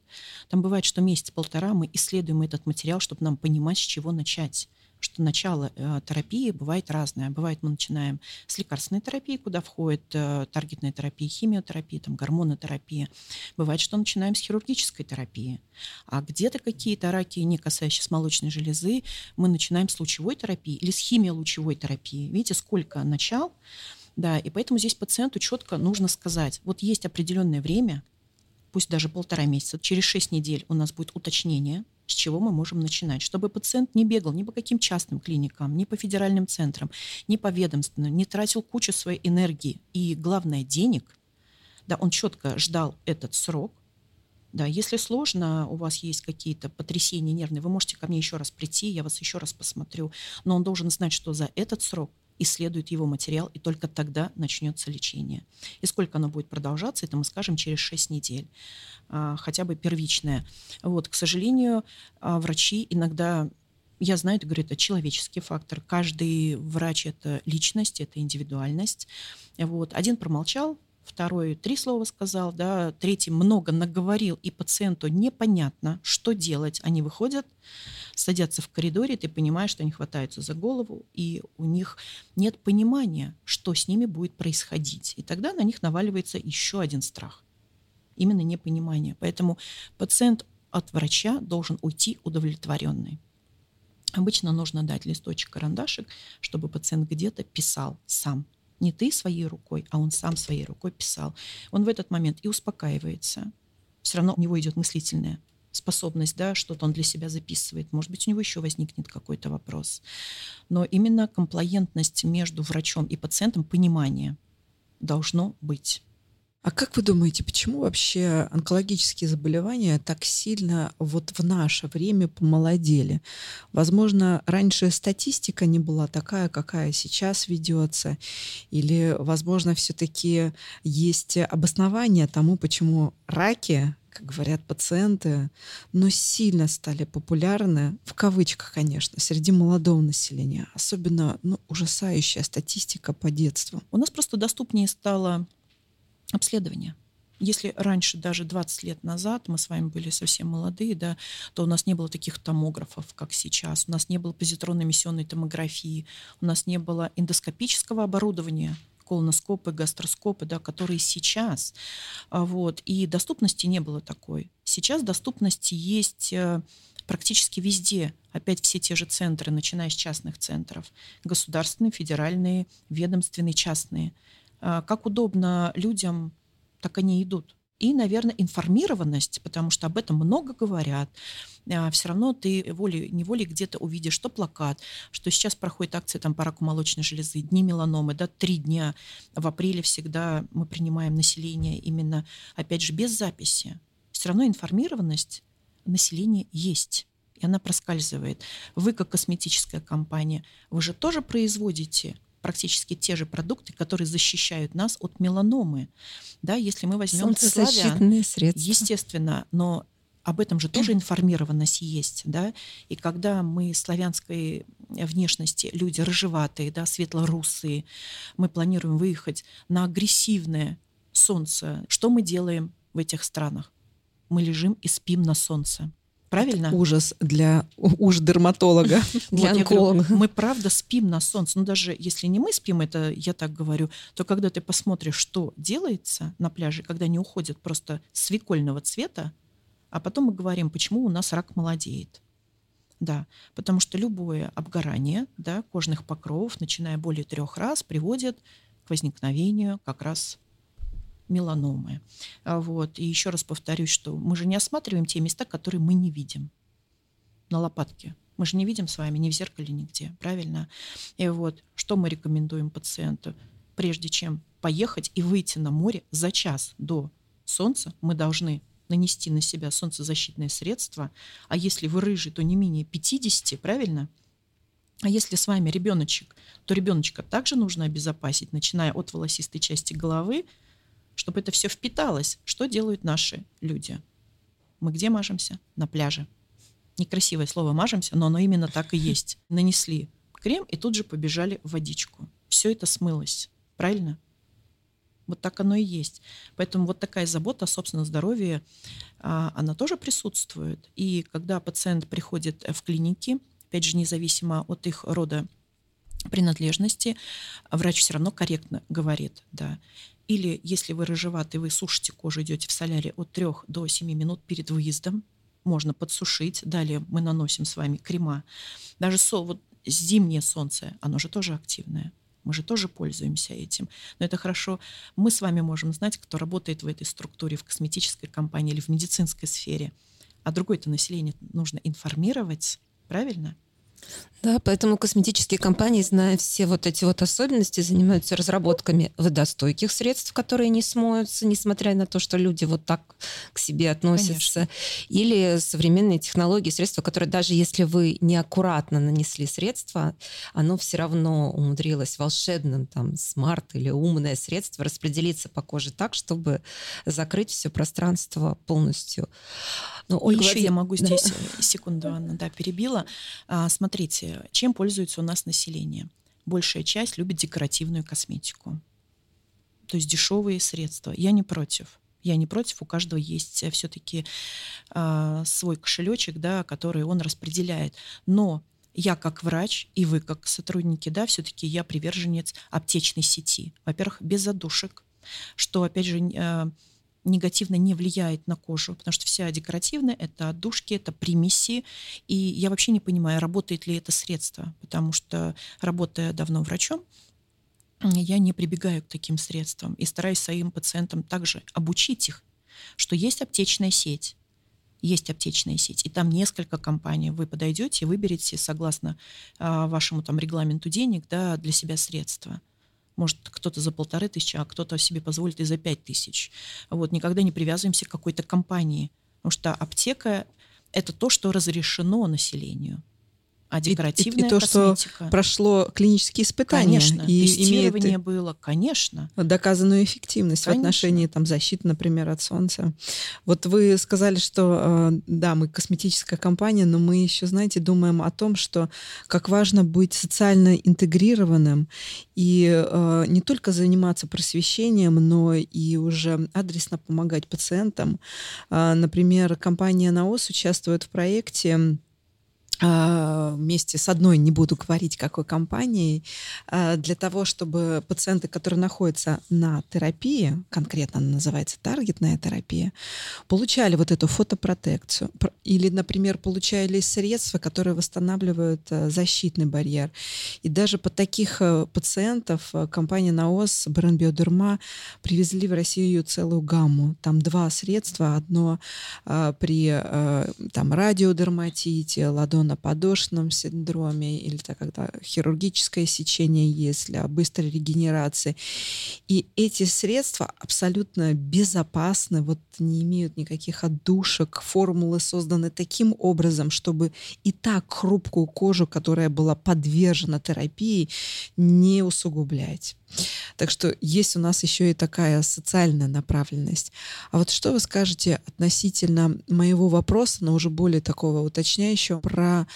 Там бывает, что месяц-полтора мы исследуем этот материал, чтобы нам понимать, с чего начать что начало э, терапии бывает разное. Бывает, мы начинаем с лекарственной терапии, куда входит э, таргетная терапия, химиотерапия, там, гормонотерапия. Бывает, что начинаем с хирургической терапии. А где-то какие-то раки, не касающиеся молочной железы, мы начинаем с лучевой терапии или с химиолучевой терапии. Видите, сколько начал. Да, и поэтому здесь пациенту четко нужно сказать, вот есть определенное время, пусть даже полтора месяца, через шесть недель у нас будет уточнение, с чего мы можем начинать, чтобы пациент не бегал ни по каким частным клиникам, ни по федеральным центрам, ни по ведомственным, не тратил кучу своей энергии и, главное, денег. Да, он четко ждал этот срок. Да, если сложно, у вас есть какие-то потрясения нервные, вы можете ко мне еще раз прийти, я вас еще раз посмотрю. Но он должен знать, что за этот срок исследует его материал, и только тогда начнется лечение. И сколько оно будет продолжаться, это мы скажем через 6 недель, а, хотя бы первичное. Вот, к сожалению, а, врачи иногда я знаю, это, говорю, это человеческий фактор. Каждый врач – это личность, это индивидуальность. Вот. Один промолчал, второй три слова сказал, да, третий много наговорил, и пациенту непонятно, что делать. Они выходят, садятся в коридоре, ты понимаешь, что они хватаются за голову, и у них нет понимания, что с ними будет происходить. И тогда на них наваливается еще один страх. Именно непонимание. Поэтому пациент от врача должен уйти удовлетворенный. Обычно нужно дать листочек, карандашик, чтобы пациент где-то писал сам – не ты своей рукой, а он сам своей рукой писал. Он в этот момент и успокаивается. Все равно у него идет мыслительная способность, да, что-то он для себя записывает. Может быть, у него еще возникнет какой-то вопрос. Но именно комплаентность между врачом и пациентом, понимание должно быть. А как вы думаете, почему вообще онкологические заболевания так сильно вот в наше время помолодели? Возможно, раньше статистика не была такая, какая сейчас ведется, или, возможно, все-таки есть обоснование тому, почему раки как говорят пациенты, но сильно стали популярны, в кавычках, конечно, среди молодого населения. Особенно ну, ужасающая статистика по детству. У нас просто доступнее стало обследования. Если раньше, даже 20 лет назад, мы с вами были совсем молодые, да, то у нас не было таких томографов, как сейчас. У нас не было позитронно-эмиссионной томографии, у нас не было эндоскопического оборудования, колоноскопы, гастроскопы, да, которые сейчас. А, вот, и доступности не было такой. Сейчас доступности есть э, практически везде. Опять все те же центры, начиная с частных центров. Государственные, федеральные, ведомственные, частные. А, как удобно людям, так они идут. И, наверное, информированность, потому что об этом много говорят. А, Все равно ты волей-неволей где-то увидишь, что плакат, что сейчас проходит акция там, по раку молочной железы, дни меланомы, да, три дня. В апреле всегда мы принимаем население именно, опять же, без записи. Все равно информированность населения есть и она проскальзывает. Вы, как косметическая компания, вы же тоже производите практически те же продукты, которые защищают нас от меланомы. Да, если мы возьмем славян, средства. естественно, но об этом же тоже информированность есть, да, и когда мы славянской внешности, люди рыжеватые, да, светлорусые, мы планируем выехать на агрессивное солнце, что мы делаем в этих странах? Мы лежим и спим на солнце. Правильно? Это ужас для уж дерматолога, для онколога. Мы правда спим на солнце. Ну, даже если не мы спим, это я так говорю, то когда ты посмотришь, что делается на пляже, когда они уходят просто свекольного цвета, а потом мы говорим, почему у нас рак молодеет. Да, потому что любое обгорание да, кожных покровов, начиная более трех раз, приводит к возникновению как раз меланомы. А вот. И еще раз повторюсь, что мы же не осматриваем те места, которые мы не видим на лопатке. Мы же не видим с вами ни в зеркале, нигде, правильно? И вот, что мы рекомендуем пациенту? прежде чем поехать и выйти на море за час до солнца, мы должны нанести на себя солнцезащитное средство, а если вы рыжий, то не менее 50, правильно? А если с вами ребеночек, то ребеночка также нужно обезопасить, начиная от волосистой части головы, чтобы это все впиталось. Что делают наши люди? Мы где мажемся? На пляже. Некрасивое слово мажемся, но оно именно так и есть. Нанесли крем и тут же побежали в водичку. Все это смылось. Правильно? Вот так оно и есть. Поэтому вот такая забота о собственном здоровье, а, она тоже присутствует. И когда пациент приходит в клиники, опять же, независимо от их рода принадлежности, врач все равно корректно говорит, да. Или если вы рыжеватый, вы сушите кожу, идете в соляре от 3 до 7 минут перед выездом, можно подсушить. Далее мы наносим с вами крема. Даже со, вот зимнее солнце, оно же тоже активное. Мы же тоже пользуемся этим. Но это хорошо. Мы с вами можем знать, кто работает в этой структуре, в косметической компании или в медицинской сфере. А другое-то население нужно информировать, правильно? Да, поэтому косметические компании, зная все вот эти вот особенности, занимаются разработками водостойких средств, которые не смоются, несмотря на то, что люди вот так к себе относятся. Конечно. Или современные технологии, средства, которые даже если вы неаккуратно нанесли средство, оно все равно умудрилось волшебным, там, смарт или умное средство распределиться по коже так, чтобы закрыть все пространство полностью. Но, Ольга, еще я могу здесь, да. Э, секунду, Анна, да, перебила. А, смотрите, чем пользуется у нас население? Большая часть любит декоративную косметику. То есть дешевые средства. Я не против. Я не против, у каждого есть э, все-таки а, свой кошелечек, да, который он распределяет. Но я как врач и вы как сотрудники, да, все-таки я приверженец аптечной сети. Во-первых, без задушек, что, опять же, э, негативно не влияет на кожу, потому что вся декоративная — это отдушки, это примеси, и я вообще не понимаю, работает ли это средство, потому что, работая давно врачом, я не прибегаю к таким средствам и стараюсь своим пациентам также обучить их, что есть аптечная сеть, есть аптечная сеть, и там несколько компаний. Вы подойдете выберете, согласно а, вашему там регламенту денег, да, для себя средства. Может, кто-то за полторы тысячи, а кто-то себе позволит и за пять тысяч. Вот, никогда не привязываемся к какой-то компании, потому что аптека – это то, что разрешено населению а декоративная и, и, и то, косметика. что прошло клинические испытания. Конечно, и тестирование имеет было, конечно. Доказанную эффективность конечно. в отношении там, защиты, например, от солнца. Вот вы сказали, что э, да, мы косметическая компания, но мы еще, знаете, думаем о том, что как важно быть социально интегрированным и э, не только заниматься просвещением, но и уже адресно помогать пациентам. Э, например, компания НАОС участвует в проекте вместе с одной, не буду говорить, какой компанией, а, для того, чтобы пациенты, которые находятся на терапии, конкретно она называется таргетная терапия, получали вот эту фотопротекцию. Или, например, получали средства, которые восстанавливают э, защитный барьер. И даже под таких пациентов компания НАОС, бренд Биодерма, привезли в Россию целую гамму. Там два средства. Одно при там, радиодерматите, ладон подошном синдроме или так, когда хирургическое сечение есть для быстрой регенерации. И эти средства абсолютно безопасны, вот не имеют никаких отдушек, формулы созданы таким образом, чтобы и так хрупкую кожу, которая была подвержена терапии, не усугублять. Так что есть у нас еще и такая социальная направленность. А вот что вы скажете относительно моего вопроса, но уже более такого уточняющего, про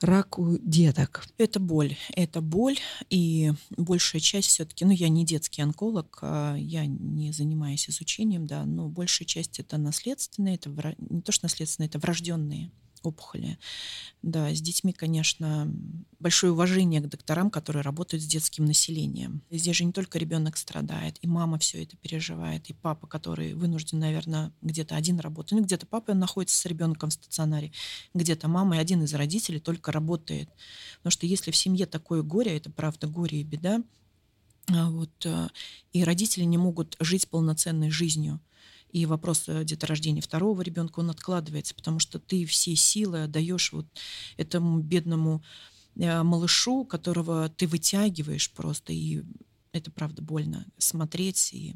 рак у деток? Это боль. Это боль, и большая часть все-таки, ну, я не детский онколог, а я не занимаюсь изучением, да, но большая часть это наследственные, это не то, что наследственные, это врожденные опухоли. Да, с детьми, конечно, большое уважение к докторам, которые работают с детским населением. Здесь же не только ребенок страдает, и мама все это переживает, и папа, который вынужден, наверное, где-то один работать. Ну, где-то папа находится с ребенком в стационаре, где-то мама и один из родителей только работает. Потому что если в семье такое горе, это правда горе и беда, а вот, э, и родители не могут жить полноценной жизнью и вопрос э, деторождения второго ребенка, он откладывается, потому что ты все силы отдаешь вот этому бедному э, малышу, которого ты вытягиваешь просто, и это правда больно смотреть. И...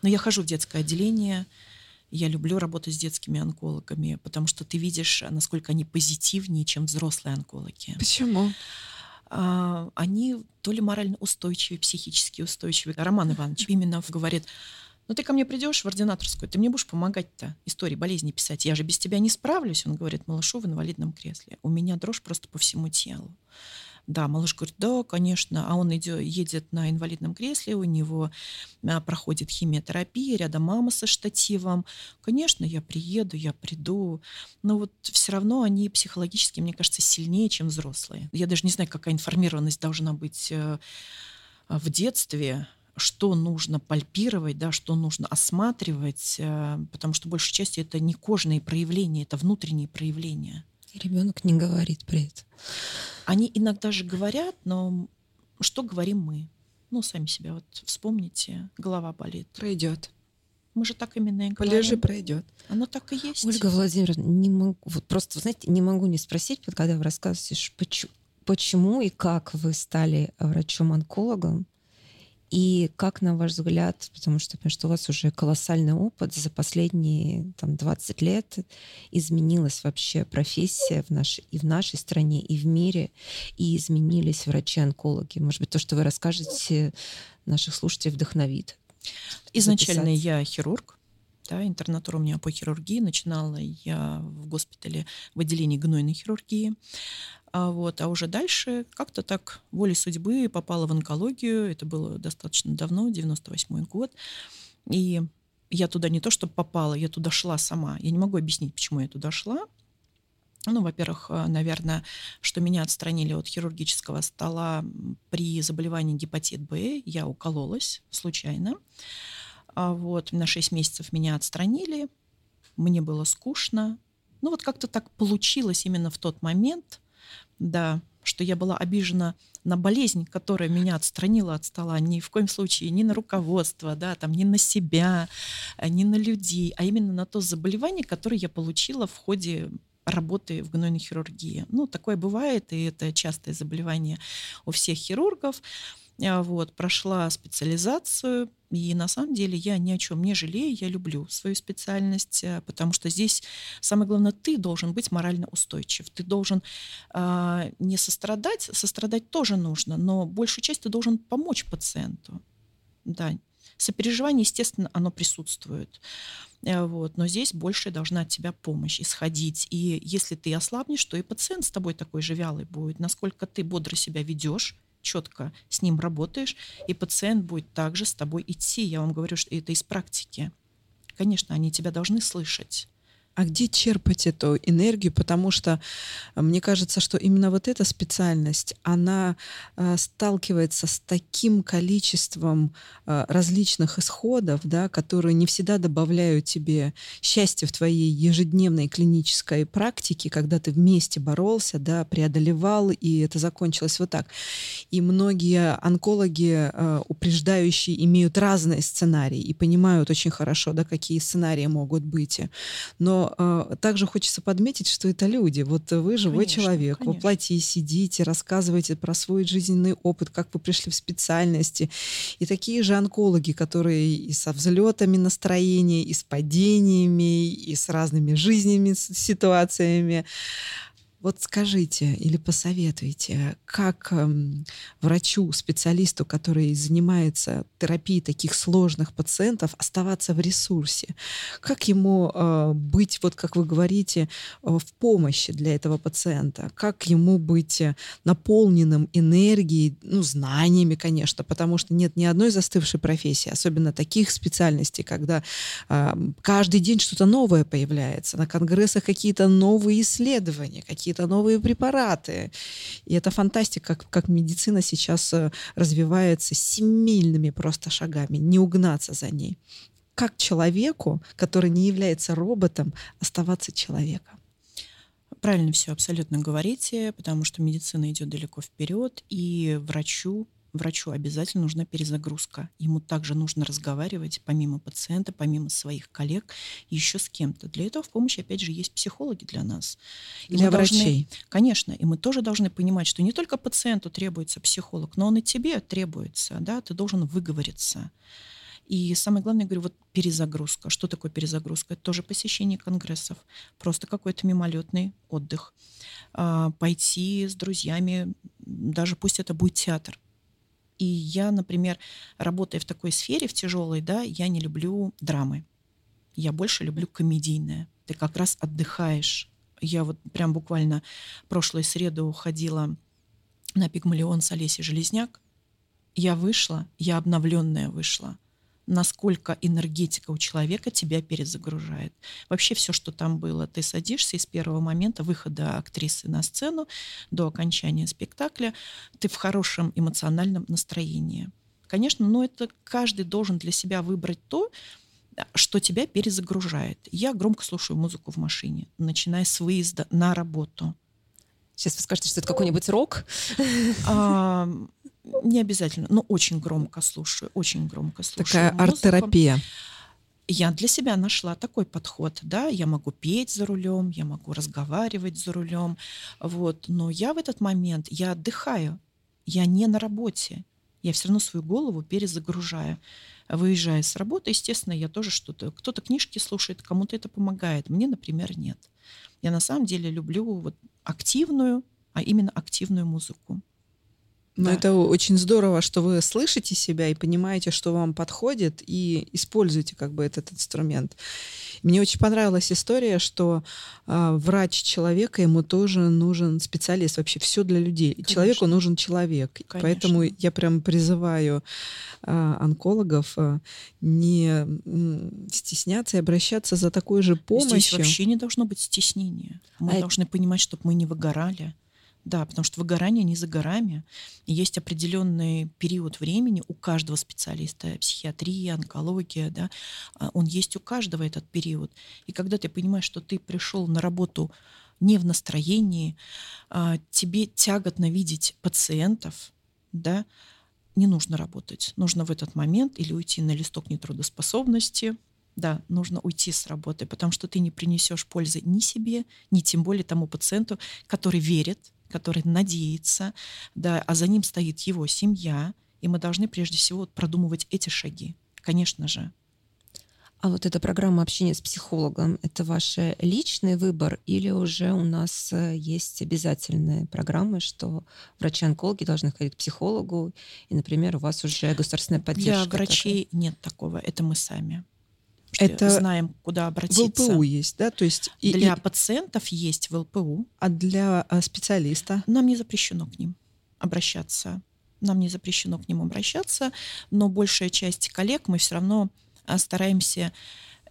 Но я хожу в детское отделение, я люблю работать с детскими онкологами, потому что ты видишь, насколько они позитивнее, чем взрослые онкологи. Почему? А, они то ли морально устойчивые, психически устойчивые. Роман Иванович именно говорит, ну ты ко мне придешь в ординаторскую, ты мне будешь помогать-то истории болезни писать. Я же без тебя не справлюсь. Он говорит, малышу в инвалидном кресле. У меня дрожь просто по всему телу. Да, малыш говорит, да, конечно. А он идет, едет на инвалидном кресле, у него а, проходит химиотерапия, рядом мама со штативом. Конечно, я приеду, я приду. Но вот все равно они психологически, мне кажется, сильнее, чем взрослые. Я даже не знаю, какая информированность должна быть э, в детстве, что нужно пальпировать, да, что нужно осматривать, э, потому что большей части это не кожные проявления, это внутренние проявления. И ребенок не говорит при этом. Они иногда же говорят, но что говорим мы? Ну, сами себя вот вспомните, голова болит. Пройдет. Мы же так именно и говорим. Полежи, пройдет. Оно так и есть. Ольга Владимировна, не могу, вот просто, знаете, не могу не спросить, когда вы рассказываете, почему, почему и как вы стали врачом-онкологом, и как, на ваш взгляд, потому что, потому что у вас уже колоссальный опыт за последние там, 20 лет, изменилась вообще профессия в нашей, и в нашей стране, и в мире, и изменились врачи-онкологи. Может быть, то, что вы расскажете, наших слушателей вдохновит. Изначально записаться. я хирург, да, интернатура у меня по хирургии. Начинала я в госпитале в отделении гнойной хирургии. А, вот, а уже дальше как-то так волей судьбы попала в онкологию. Это было достаточно давно, 98 год. И я туда не то, чтобы попала, я туда шла сама. Я не могу объяснить, почему я туда шла. Ну, во-первых, э, наверное, что меня отстранили от хирургического стола при заболевании гепатит Б. Я укололась случайно. А вот на 6 месяцев меня отстранили. Мне было скучно. Ну, вот как-то так получилось именно в тот момент – да, что я была обижена на болезнь, которая меня отстранила от стола, ни в коем случае ни на руководство, да, там, ни на себя, э, ни на людей, а именно на то заболевание, которое я получила в ходе работы в гнойной хирургии. Ну, такое бывает, и это частое заболевание у всех хирургов. А, вот, прошла специализацию, и на самом деле я ни о чем не жалею, я люблю свою специальность, а, потому что здесь самое главное, ты должен быть морально устойчив, ты должен э, не сострадать, сострадать тоже нужно, но большую часть ты должен помочь пациенту. Да, сопереживание, естественно, оно присутствует. Вот, но здесь больше должна от тебя помощь исходить. И если ты ослабнешь, то и пациент с тобой такой же вялый будет. Насколько ты бодро себя ведешь, четко с ним работаешь, и пациент будет также с тобой идти. Я вам говорю, что это из практики. Конечно, они тебя должны слышать а где черпать эту энергию, потому что мне кажется, что именно вот эта специальность, она э, сталкивается с таким количеством э, различных исходов, да, которые не всегда добавляют тебе счастье в твоей ежедневной клинической практике, когда ты вместе боролся, да, преодолевал, и это закончилось вот так. И многие онкологи, э, упреждающие, имеют разные сценарии и понимают очень хорошо, да, какие сценарии могут быть. Но э, также хочется подметить, что это люди. Вот вы живой конечно, человек, конечно. воплоти, сидите, рассказываете про свой жизненный опыт, как вы пришли в специальности. И такие же онкологи, которые и со взлетами настроения, и с падениями, и с разными жизненными ситуациями. Вот скажите или посоветуйте, как эм, врачу, специалисту, который занимается терапией таких сложных пациентов, оставаться в ресурсе? Как ему э, быть, вот как вы говорите, э, в помощи для этого пациента? Как ему быть э, наполненным энергией, ну, знаниями, конечно, потому что нет ни одной застывшей профессии, особенно таких специальностей, когда э, каждый день что-то новое появляется, на конгрессах какие-то новые исследования, какие какие-то новые препараты. И это фантастика, как, как медицина сейчас э, развивается семейными просто шагами, не угнаться за ней. Как человеку, который не является роботом, оставаться человеком? Правильно все абсолютно говорите, потому что медицина идет далеко вперед, и врачу врачу обязательно нужна перезагрузка. Ему также нужно разговаривать помимо пациента, помимо своих коллег, еще с кем-то. Для этого в помощи, опять же, есть психологи для нас. И для врачей. Должны, конечно, и мы тоже должны понимать, что не только пациенту требуется психолог, но он и тебе требуется, да, ты должен выговориться. И самое главное, я говорю, вот перезагрузка. Что такое перезагрузка? Это тоже посещение конгрессов, просто какой-то мимолетный отдых. А, пойти с друзьями, даже пусть это будет театр. И я, например, работая в такой сфере, в тяжелой, да, я не люблю драмы. Я больше люблю комедийное. Ты как раз отдыхаешь. Я вот прям буквально прошлой среду ходила на Пигмалион с Олесей Железняк. Я вышла, я обновленная вышла насколько энергетика у человека тебя перезагружает. Вообще все, что там было, ты садишься и с первого момента выхода актрисы на сцену до окончания спектакля, ты в хорошем эмоциональном настроении. Конечно, но это каждый должен для себя выбрать то, что тебя перезагружает. Я громко слушаю музыку в машине, начиная с выезда на работу. Сейчас вы скажете, что это какой-нибудь рок? Не обязательно, но очень громко слушаю, очень громко слушаю. Такая арт-терапия. Я для себя нашла такой подход, да, я могу петь за рулем, я могу разговаривать за рулем, вот, но я в этот момент, я отдыхаю, я не на работе, я все равно свою голову перезагружаю. Выезжая с работы, естественно, я тоже что-то, кто-то книжки слушает, кому-то это помогает, мне, например, нет. Я на самом деле люблю вот активную, а именно активную музыку. Но да. это очень здорово, что вы слышите себя и понимаете, что вам подходит, и используете как бы этот инструмент. Мне очень понравилась история, что э, врач человека, ему тоже нужен специалист. Вообще все для людей. Конечно. Человеку нужен человек. Конечно. Поэтому я прям призываю э, онкологов э, не стесняться и обращаться за такой же помощью. Здесь вообще не должно быть стеснения. Мы а должны понимать, чтобы мы не выгорали. Да, потому что выгорание не за горами. есть определенный период времени у каждого специалиста, психиатрия, онкология, да, а, он есть у каждого этот период. И когда ты понимаешь, что ты пришел на работу не в настроении, а, тебе тяготно видеть пациентов, да, не нужно работать. Нужно в этот момент или уйти на листок нетрудоспособности, да, нужно уйти с работы, потому что ты не принесешь пользы ни себе, ни тем более тому пациенту, который верит, который надеется, да, а за ним стоит его семья, и мы должны прежде всего продумывать эти шаги, конечно же. А вот эта программа общения с психологом, это ваш личный выбор или уже у нас э, есть обязательные программы, что врачи-онкологи должны ходить к психологу, и, например, у вас уже государственная поддержка? Для врачей такая? нет такого, это мы сами это знаем, куда обратиться. В ЛПУ есть, да? То есть и, для и... пациентов есть в ЛПУ. А для а, специалиста? Нам не запрещено к ним обращаться. Нам не запрещено к ним обращаться, но большая часть коллег мы все равно а, стараемся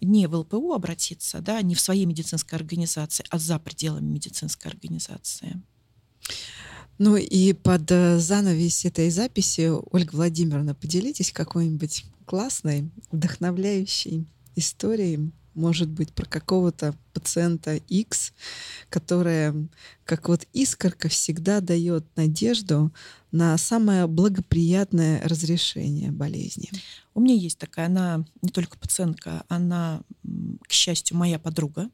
не в ЛПУ обратиться, да, не в своей медицинской организации, а за пределами медицинской организации. Ну и под э, занавес этой записи, Ольга Владимировна, поделитесь какой-нибудь классной, вдохновляющей истории, может быть, про какого-то пациента X, которая, как вот искорка, всегда дает надежду на самое благоприятное разрешение болезни. У меня есть такая, она не только пациентка, она, к счастью, моя подруга,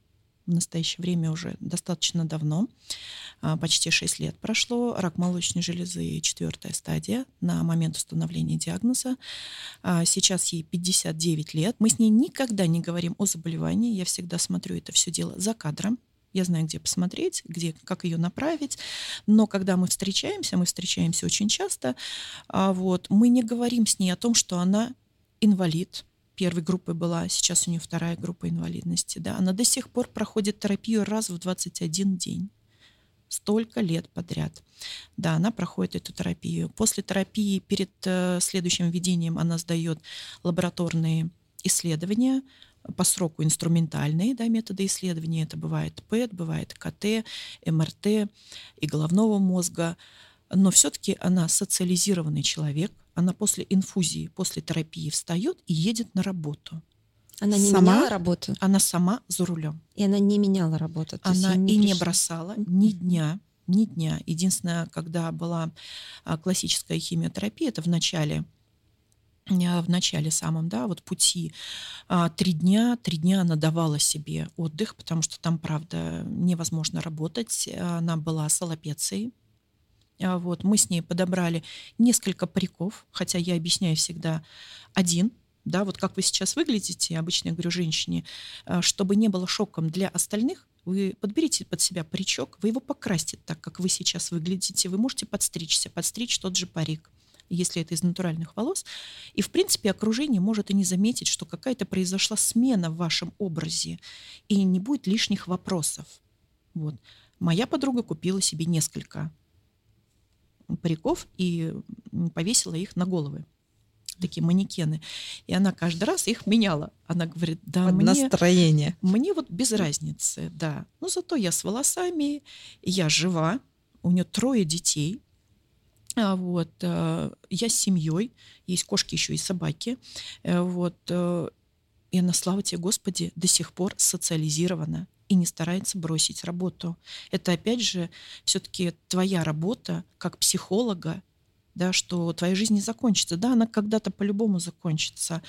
в настоящее время уже достаточно давно, а, почти 6 лет прошло, рак молочной железы, четвертая стадия на момент установления диагноза. А, сейчас ей 59 лет. Мы с ней никогда не говорим о заболевании, я всегда смотрю это все дело за кадром, я знаю, где посмотреть, где, как ее направить. Но когда мы встречаемся, мы встречаемся очень часто, а, вот, мы не говорим с ней о том, что она инвалид, первой группой была, сейчас у нее вторая группа инвалидности. Да. Она до сих пор проходит терапию раз в 21 день. Столько лет подряд. Да, она проходит эту терапию. После терапии перед э, следующим введением она сдает лабораторные исследования, по сроку инструментальные да, методы исследования. Это бывает ПЭТ, бывает КТ, МРТ и головного мозга. Но все-таки она социализированный человек, она после инфузии, после терапии встает и едет на работу. Она не сама? меняла работу? Она сама за рулем. И она не меняла работу? Она не и пришла. не бросала ни дня, ни дня. Единственное, когда была а, классическая химиотерапия, это в начале в начале самом, да, вот пути, а, три дня, три дня она давала себе отдых, потому что там, правда, невозможно работать. Она была с аллопецией. А, вот, мы с ней подобрали несколько париков, хотя я объясняю всегда один, да, вот как вы сейчас выглядите, обычно я говорю женщине, а, чтобы не было шоком для остальных, вы подберите под себя паричок, вы его покрасите так, как вы сейчас выглядите, вы можете подстричься, подстричь тот же парик если это из натуральных волос. И, в принципе, окружение может и не заметить, что какая-то произошла смена в вашем образе, и не будет лишних вопросов. Вот. Моя подруга купила себе несколько париков и повесила их на головы такие манекены. И она каждый раз их меняла. Она говорит, да, Под мне... настроение. Мне вот без разницы, да. Но зато я с волосами, я жива, у нее трое детей, а вот, э, я с семьей, есть кошки еще и собаки, э, вот, э, и она, слава тебе, Господи, до сих пор социализирована и не старается бросить работу. Это, опять же, все-таки твоя работа как психолога, да, что твоя жизнь не закончится. Да, она когда-то по-любому закончится,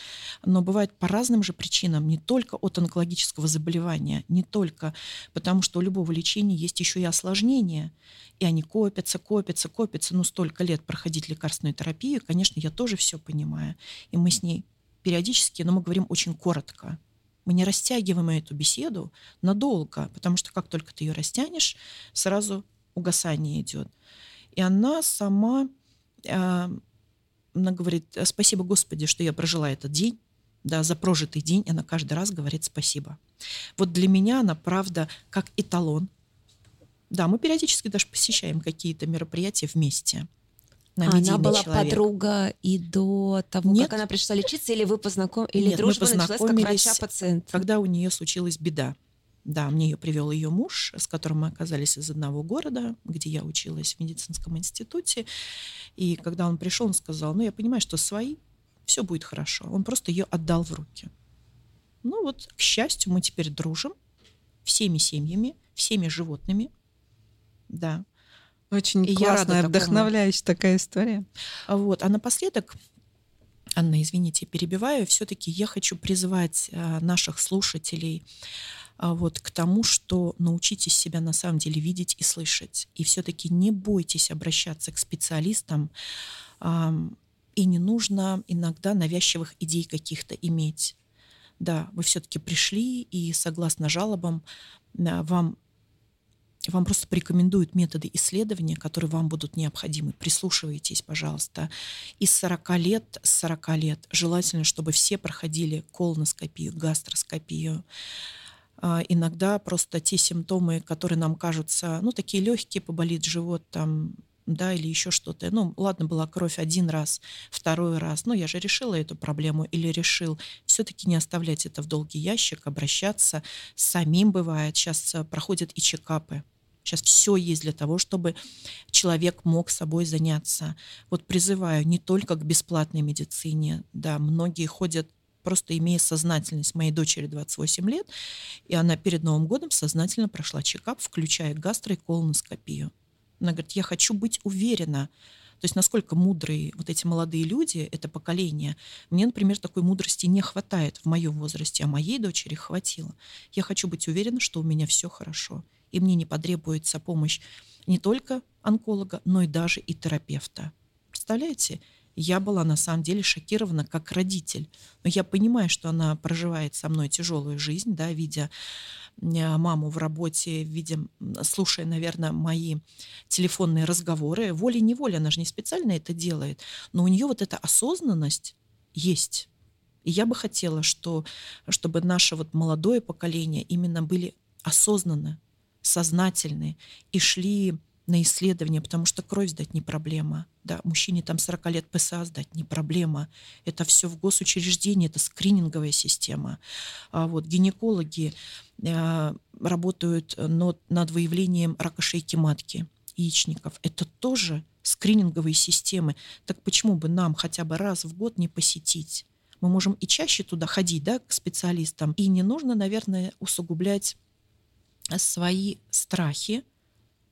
но бывает по разным же причинам, не только от онкологического заболевания, не только, потому что у любого лечения есть еще и осложнения, и они копятся, копятся, копятся, ну, столько лет проходить лекарственную терапию, конечно, я тоже все понимаю, и мы с ней периодически, но мы говорим очень коротко, мы не растягиваем эту беседу надолго, потому что как только ты ее растянешь, сразу угасание идет. И она сама а, она говорит, спасибо Господи, что я прожила этот день, да, за прожитый день, она каждый раз говорит спасибо. Вот для меня она, правда, как эталон. Да, мы периодически даже посещаем какие-то мероприятия вместе. На она была человек. подруга и до того, Нет. как она пришла лечиться, или вы познакомились, или Нет, дружба началась как врача-пациент? Когда у нее случилась беда. Да, мне ее привел ее муж, с которым мы оказались из одного города, где я училась в медицинском институте. И когда он пришел, он сказал, ну, я понимаю, что свои, все будет хорошо. Он просто ее отдал в руки. Ну вот, к счастью, мы теперь дружим всеми семьями, всеми животными. Да. Очень и классная, вдохновляющая такая история. Вот. А напоследок, Анна, извините, перебиваю, все-таки я хочу призвать а, наших слушателей а, вот, к тому, что научитесь себя на самом деле видеть и слышать. И все-таки не бойтесь обращаться к специалистам, и не нужно иногда навязчивых идей каких-то иметь. Да, вы все-таки пришли, и согласно жалобам а, вам вам просто порекомендуют методы исследования, которые вам будут необходимы. Прислушивайтесь, пожалуйста. Из 40 лет, с 40 лет желательно, чтобы все проходили колоноскопию, гастроскопию. А, иногда просто те симптомы, которые нам кажутся, ну, такие легкие, поболит живот там, да, или еще что-то. Ну, ладно, была кровь один раз, второй раз, ну, я же решила эту проблему или решил. Все-таки не оставлять это в долгий ящик, обращаться. Самим бывает. Сейчас э, проходят и чекапы. Сейчас все есть для того, чтобы человек мог собой заняться. Вот призываю не только к бесплатной медицине, да, многие ходят просто имея сознательность. Моей дочери 28 лет, и она перед Новым годом сознательно прошла чекап, включая гастро и колоноскопию. Она говорит, я хочу быть уверена, то есть насколько мудрые вот эти молодые люди, это поколение. Мне, например, такой мудрости не хватает в моем возрасте, а моей дочери хватило. Я хочу быть уверена, что у меня все хорошо. И мне не потребуется помощь не только онколога, но и даже и терапевта. Представляете? я была на самом деле шокирована как родитель. Но я понимаю, что она проживает со мной тяжелую жизнь, да, видя э, маму в работе, видя, слушая, наверное, мои телефонные разговоры. Волей-неволей, она же не специально это делает, но у нее вот эта осознанность есть. И я бы хотела, что, чтобы наше вот молодое поколение именно были осознанны, сознательны и шли на исследование, потому что кровь сдать не проблема. Да, мужчине там 40 лет ПСА сдать не проблема. Это все в госучреждении, это скрининговая система. А вот гинекологи э, работают над, над выявлением рака шейки матки, яичников. Это тоже скрининговые системы. Так почему бы нам хотя бы раз в год не посетить? Мы можем и чаще туда ходить, да, к специалистам. И не нужно, наверное, усугублять свои страхи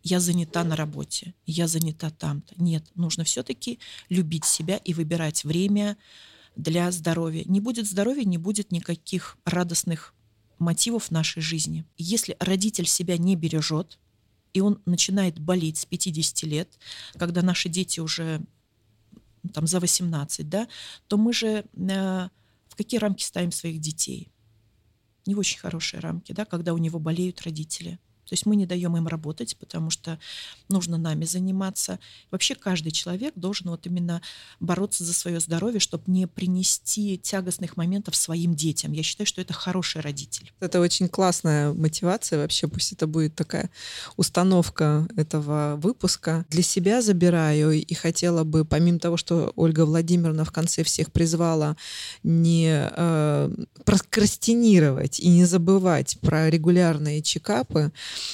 я занята на работе, я занята там-то. Нет, нужно все-таки любить себя и выбирать время для здоровья. Не будет здоровья, не будет никаких радостных мотивов нашей жизни. Если родитель себя не бережет, и он начинает болеть с 50 лет, когда наши дети уже там за 18, да, то мы же э, в какие рамки ставим своих детей? Не очень хорошие рамки, да, когда у него болеют родители. То есть мы не даем им работать, потому что нужно нами заниматься. Вообще каждый человек должен вот именно бороться за свое здоровье, чтобы не принести тягостных моментов своим детям. Я считаю, что это хороший родитель. Это очень классная мотивация вообще. Пусть это будет такая установка этого выпуска. Для себя забираю и хотела бы, помимо того, что Ольга Владимировна в конце всех призвала не э, прокрастинировать и не забывать про регулярные чекапы,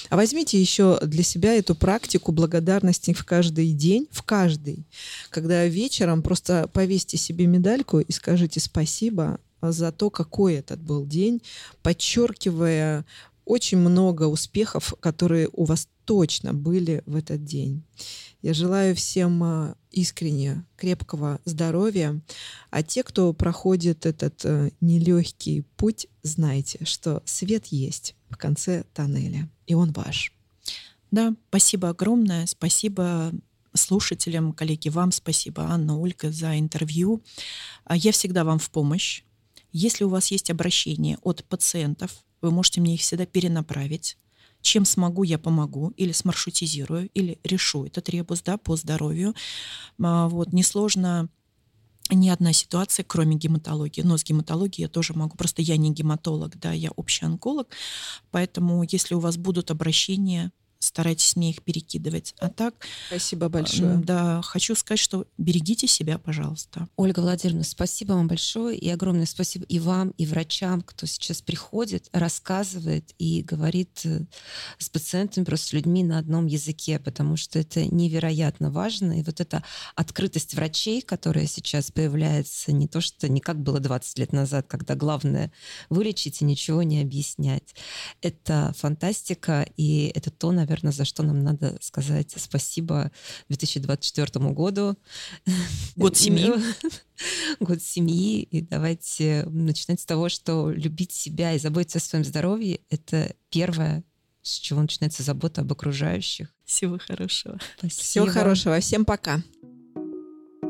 а возьмите еще для себя эту практику благодарности в каждый день, в каждый. Когда вечером просто повесьте себе медальку и скажите спасибо за то, какой этот был день, подчеркивая очень много успехов, которые у вас точно были в этот день. Я желаю всем а, искренне крепкого здоровья. А те, кто проходит этот э, нелегкий путь, знайте, что свет есть в конце тоннеля, и он ваш. Да, спасибо огромное. Спасибо слушателям, коллеги, вам спасибо, Анна, Ольга, за интервью. А я всегда вам в помощь. Если у вас есть обращения от пациентов, вы можете мне их всегда перенаправить. Чем смогу, я помогу, или смаршрутизирую, или решу этот ребус да, по здоровью. А, вот, несложно ни одна ситуация, кроме гематологии. Но с гематологией я тоже могу. Просто я не гематолог, да, я общий онколог. Поэтому, если у вас будут обращения, старайтесь мне их перекидывать. А так... Спасибо большое. Да, хочу сказать, что берегите себя, пожалуйста. Ольга Владимировна, спасибо вам большое и огромное спасибо и вам, и врачам, кто сейчас приходит, рассказывает и говорит э, с пациентами, просто с людьми на одном языке, потому что это невероятно важно. И вот эта открытость врачей, которая сейчас появляется, не то что не как было 20 лет назад, когда главное вылечить и ничего не объяснять. Это фантастика, и это то, наверное, наверное, за что нам надо сказать спасибо 2024 году. Год семьи. Год семьи. И давайте начинать с того, что любить себя и заботиться о своем здоровье — это первое, с чего начинается забота об окружающих. Всего хорошего. Спасибо. Всего хорошего. Всем пока.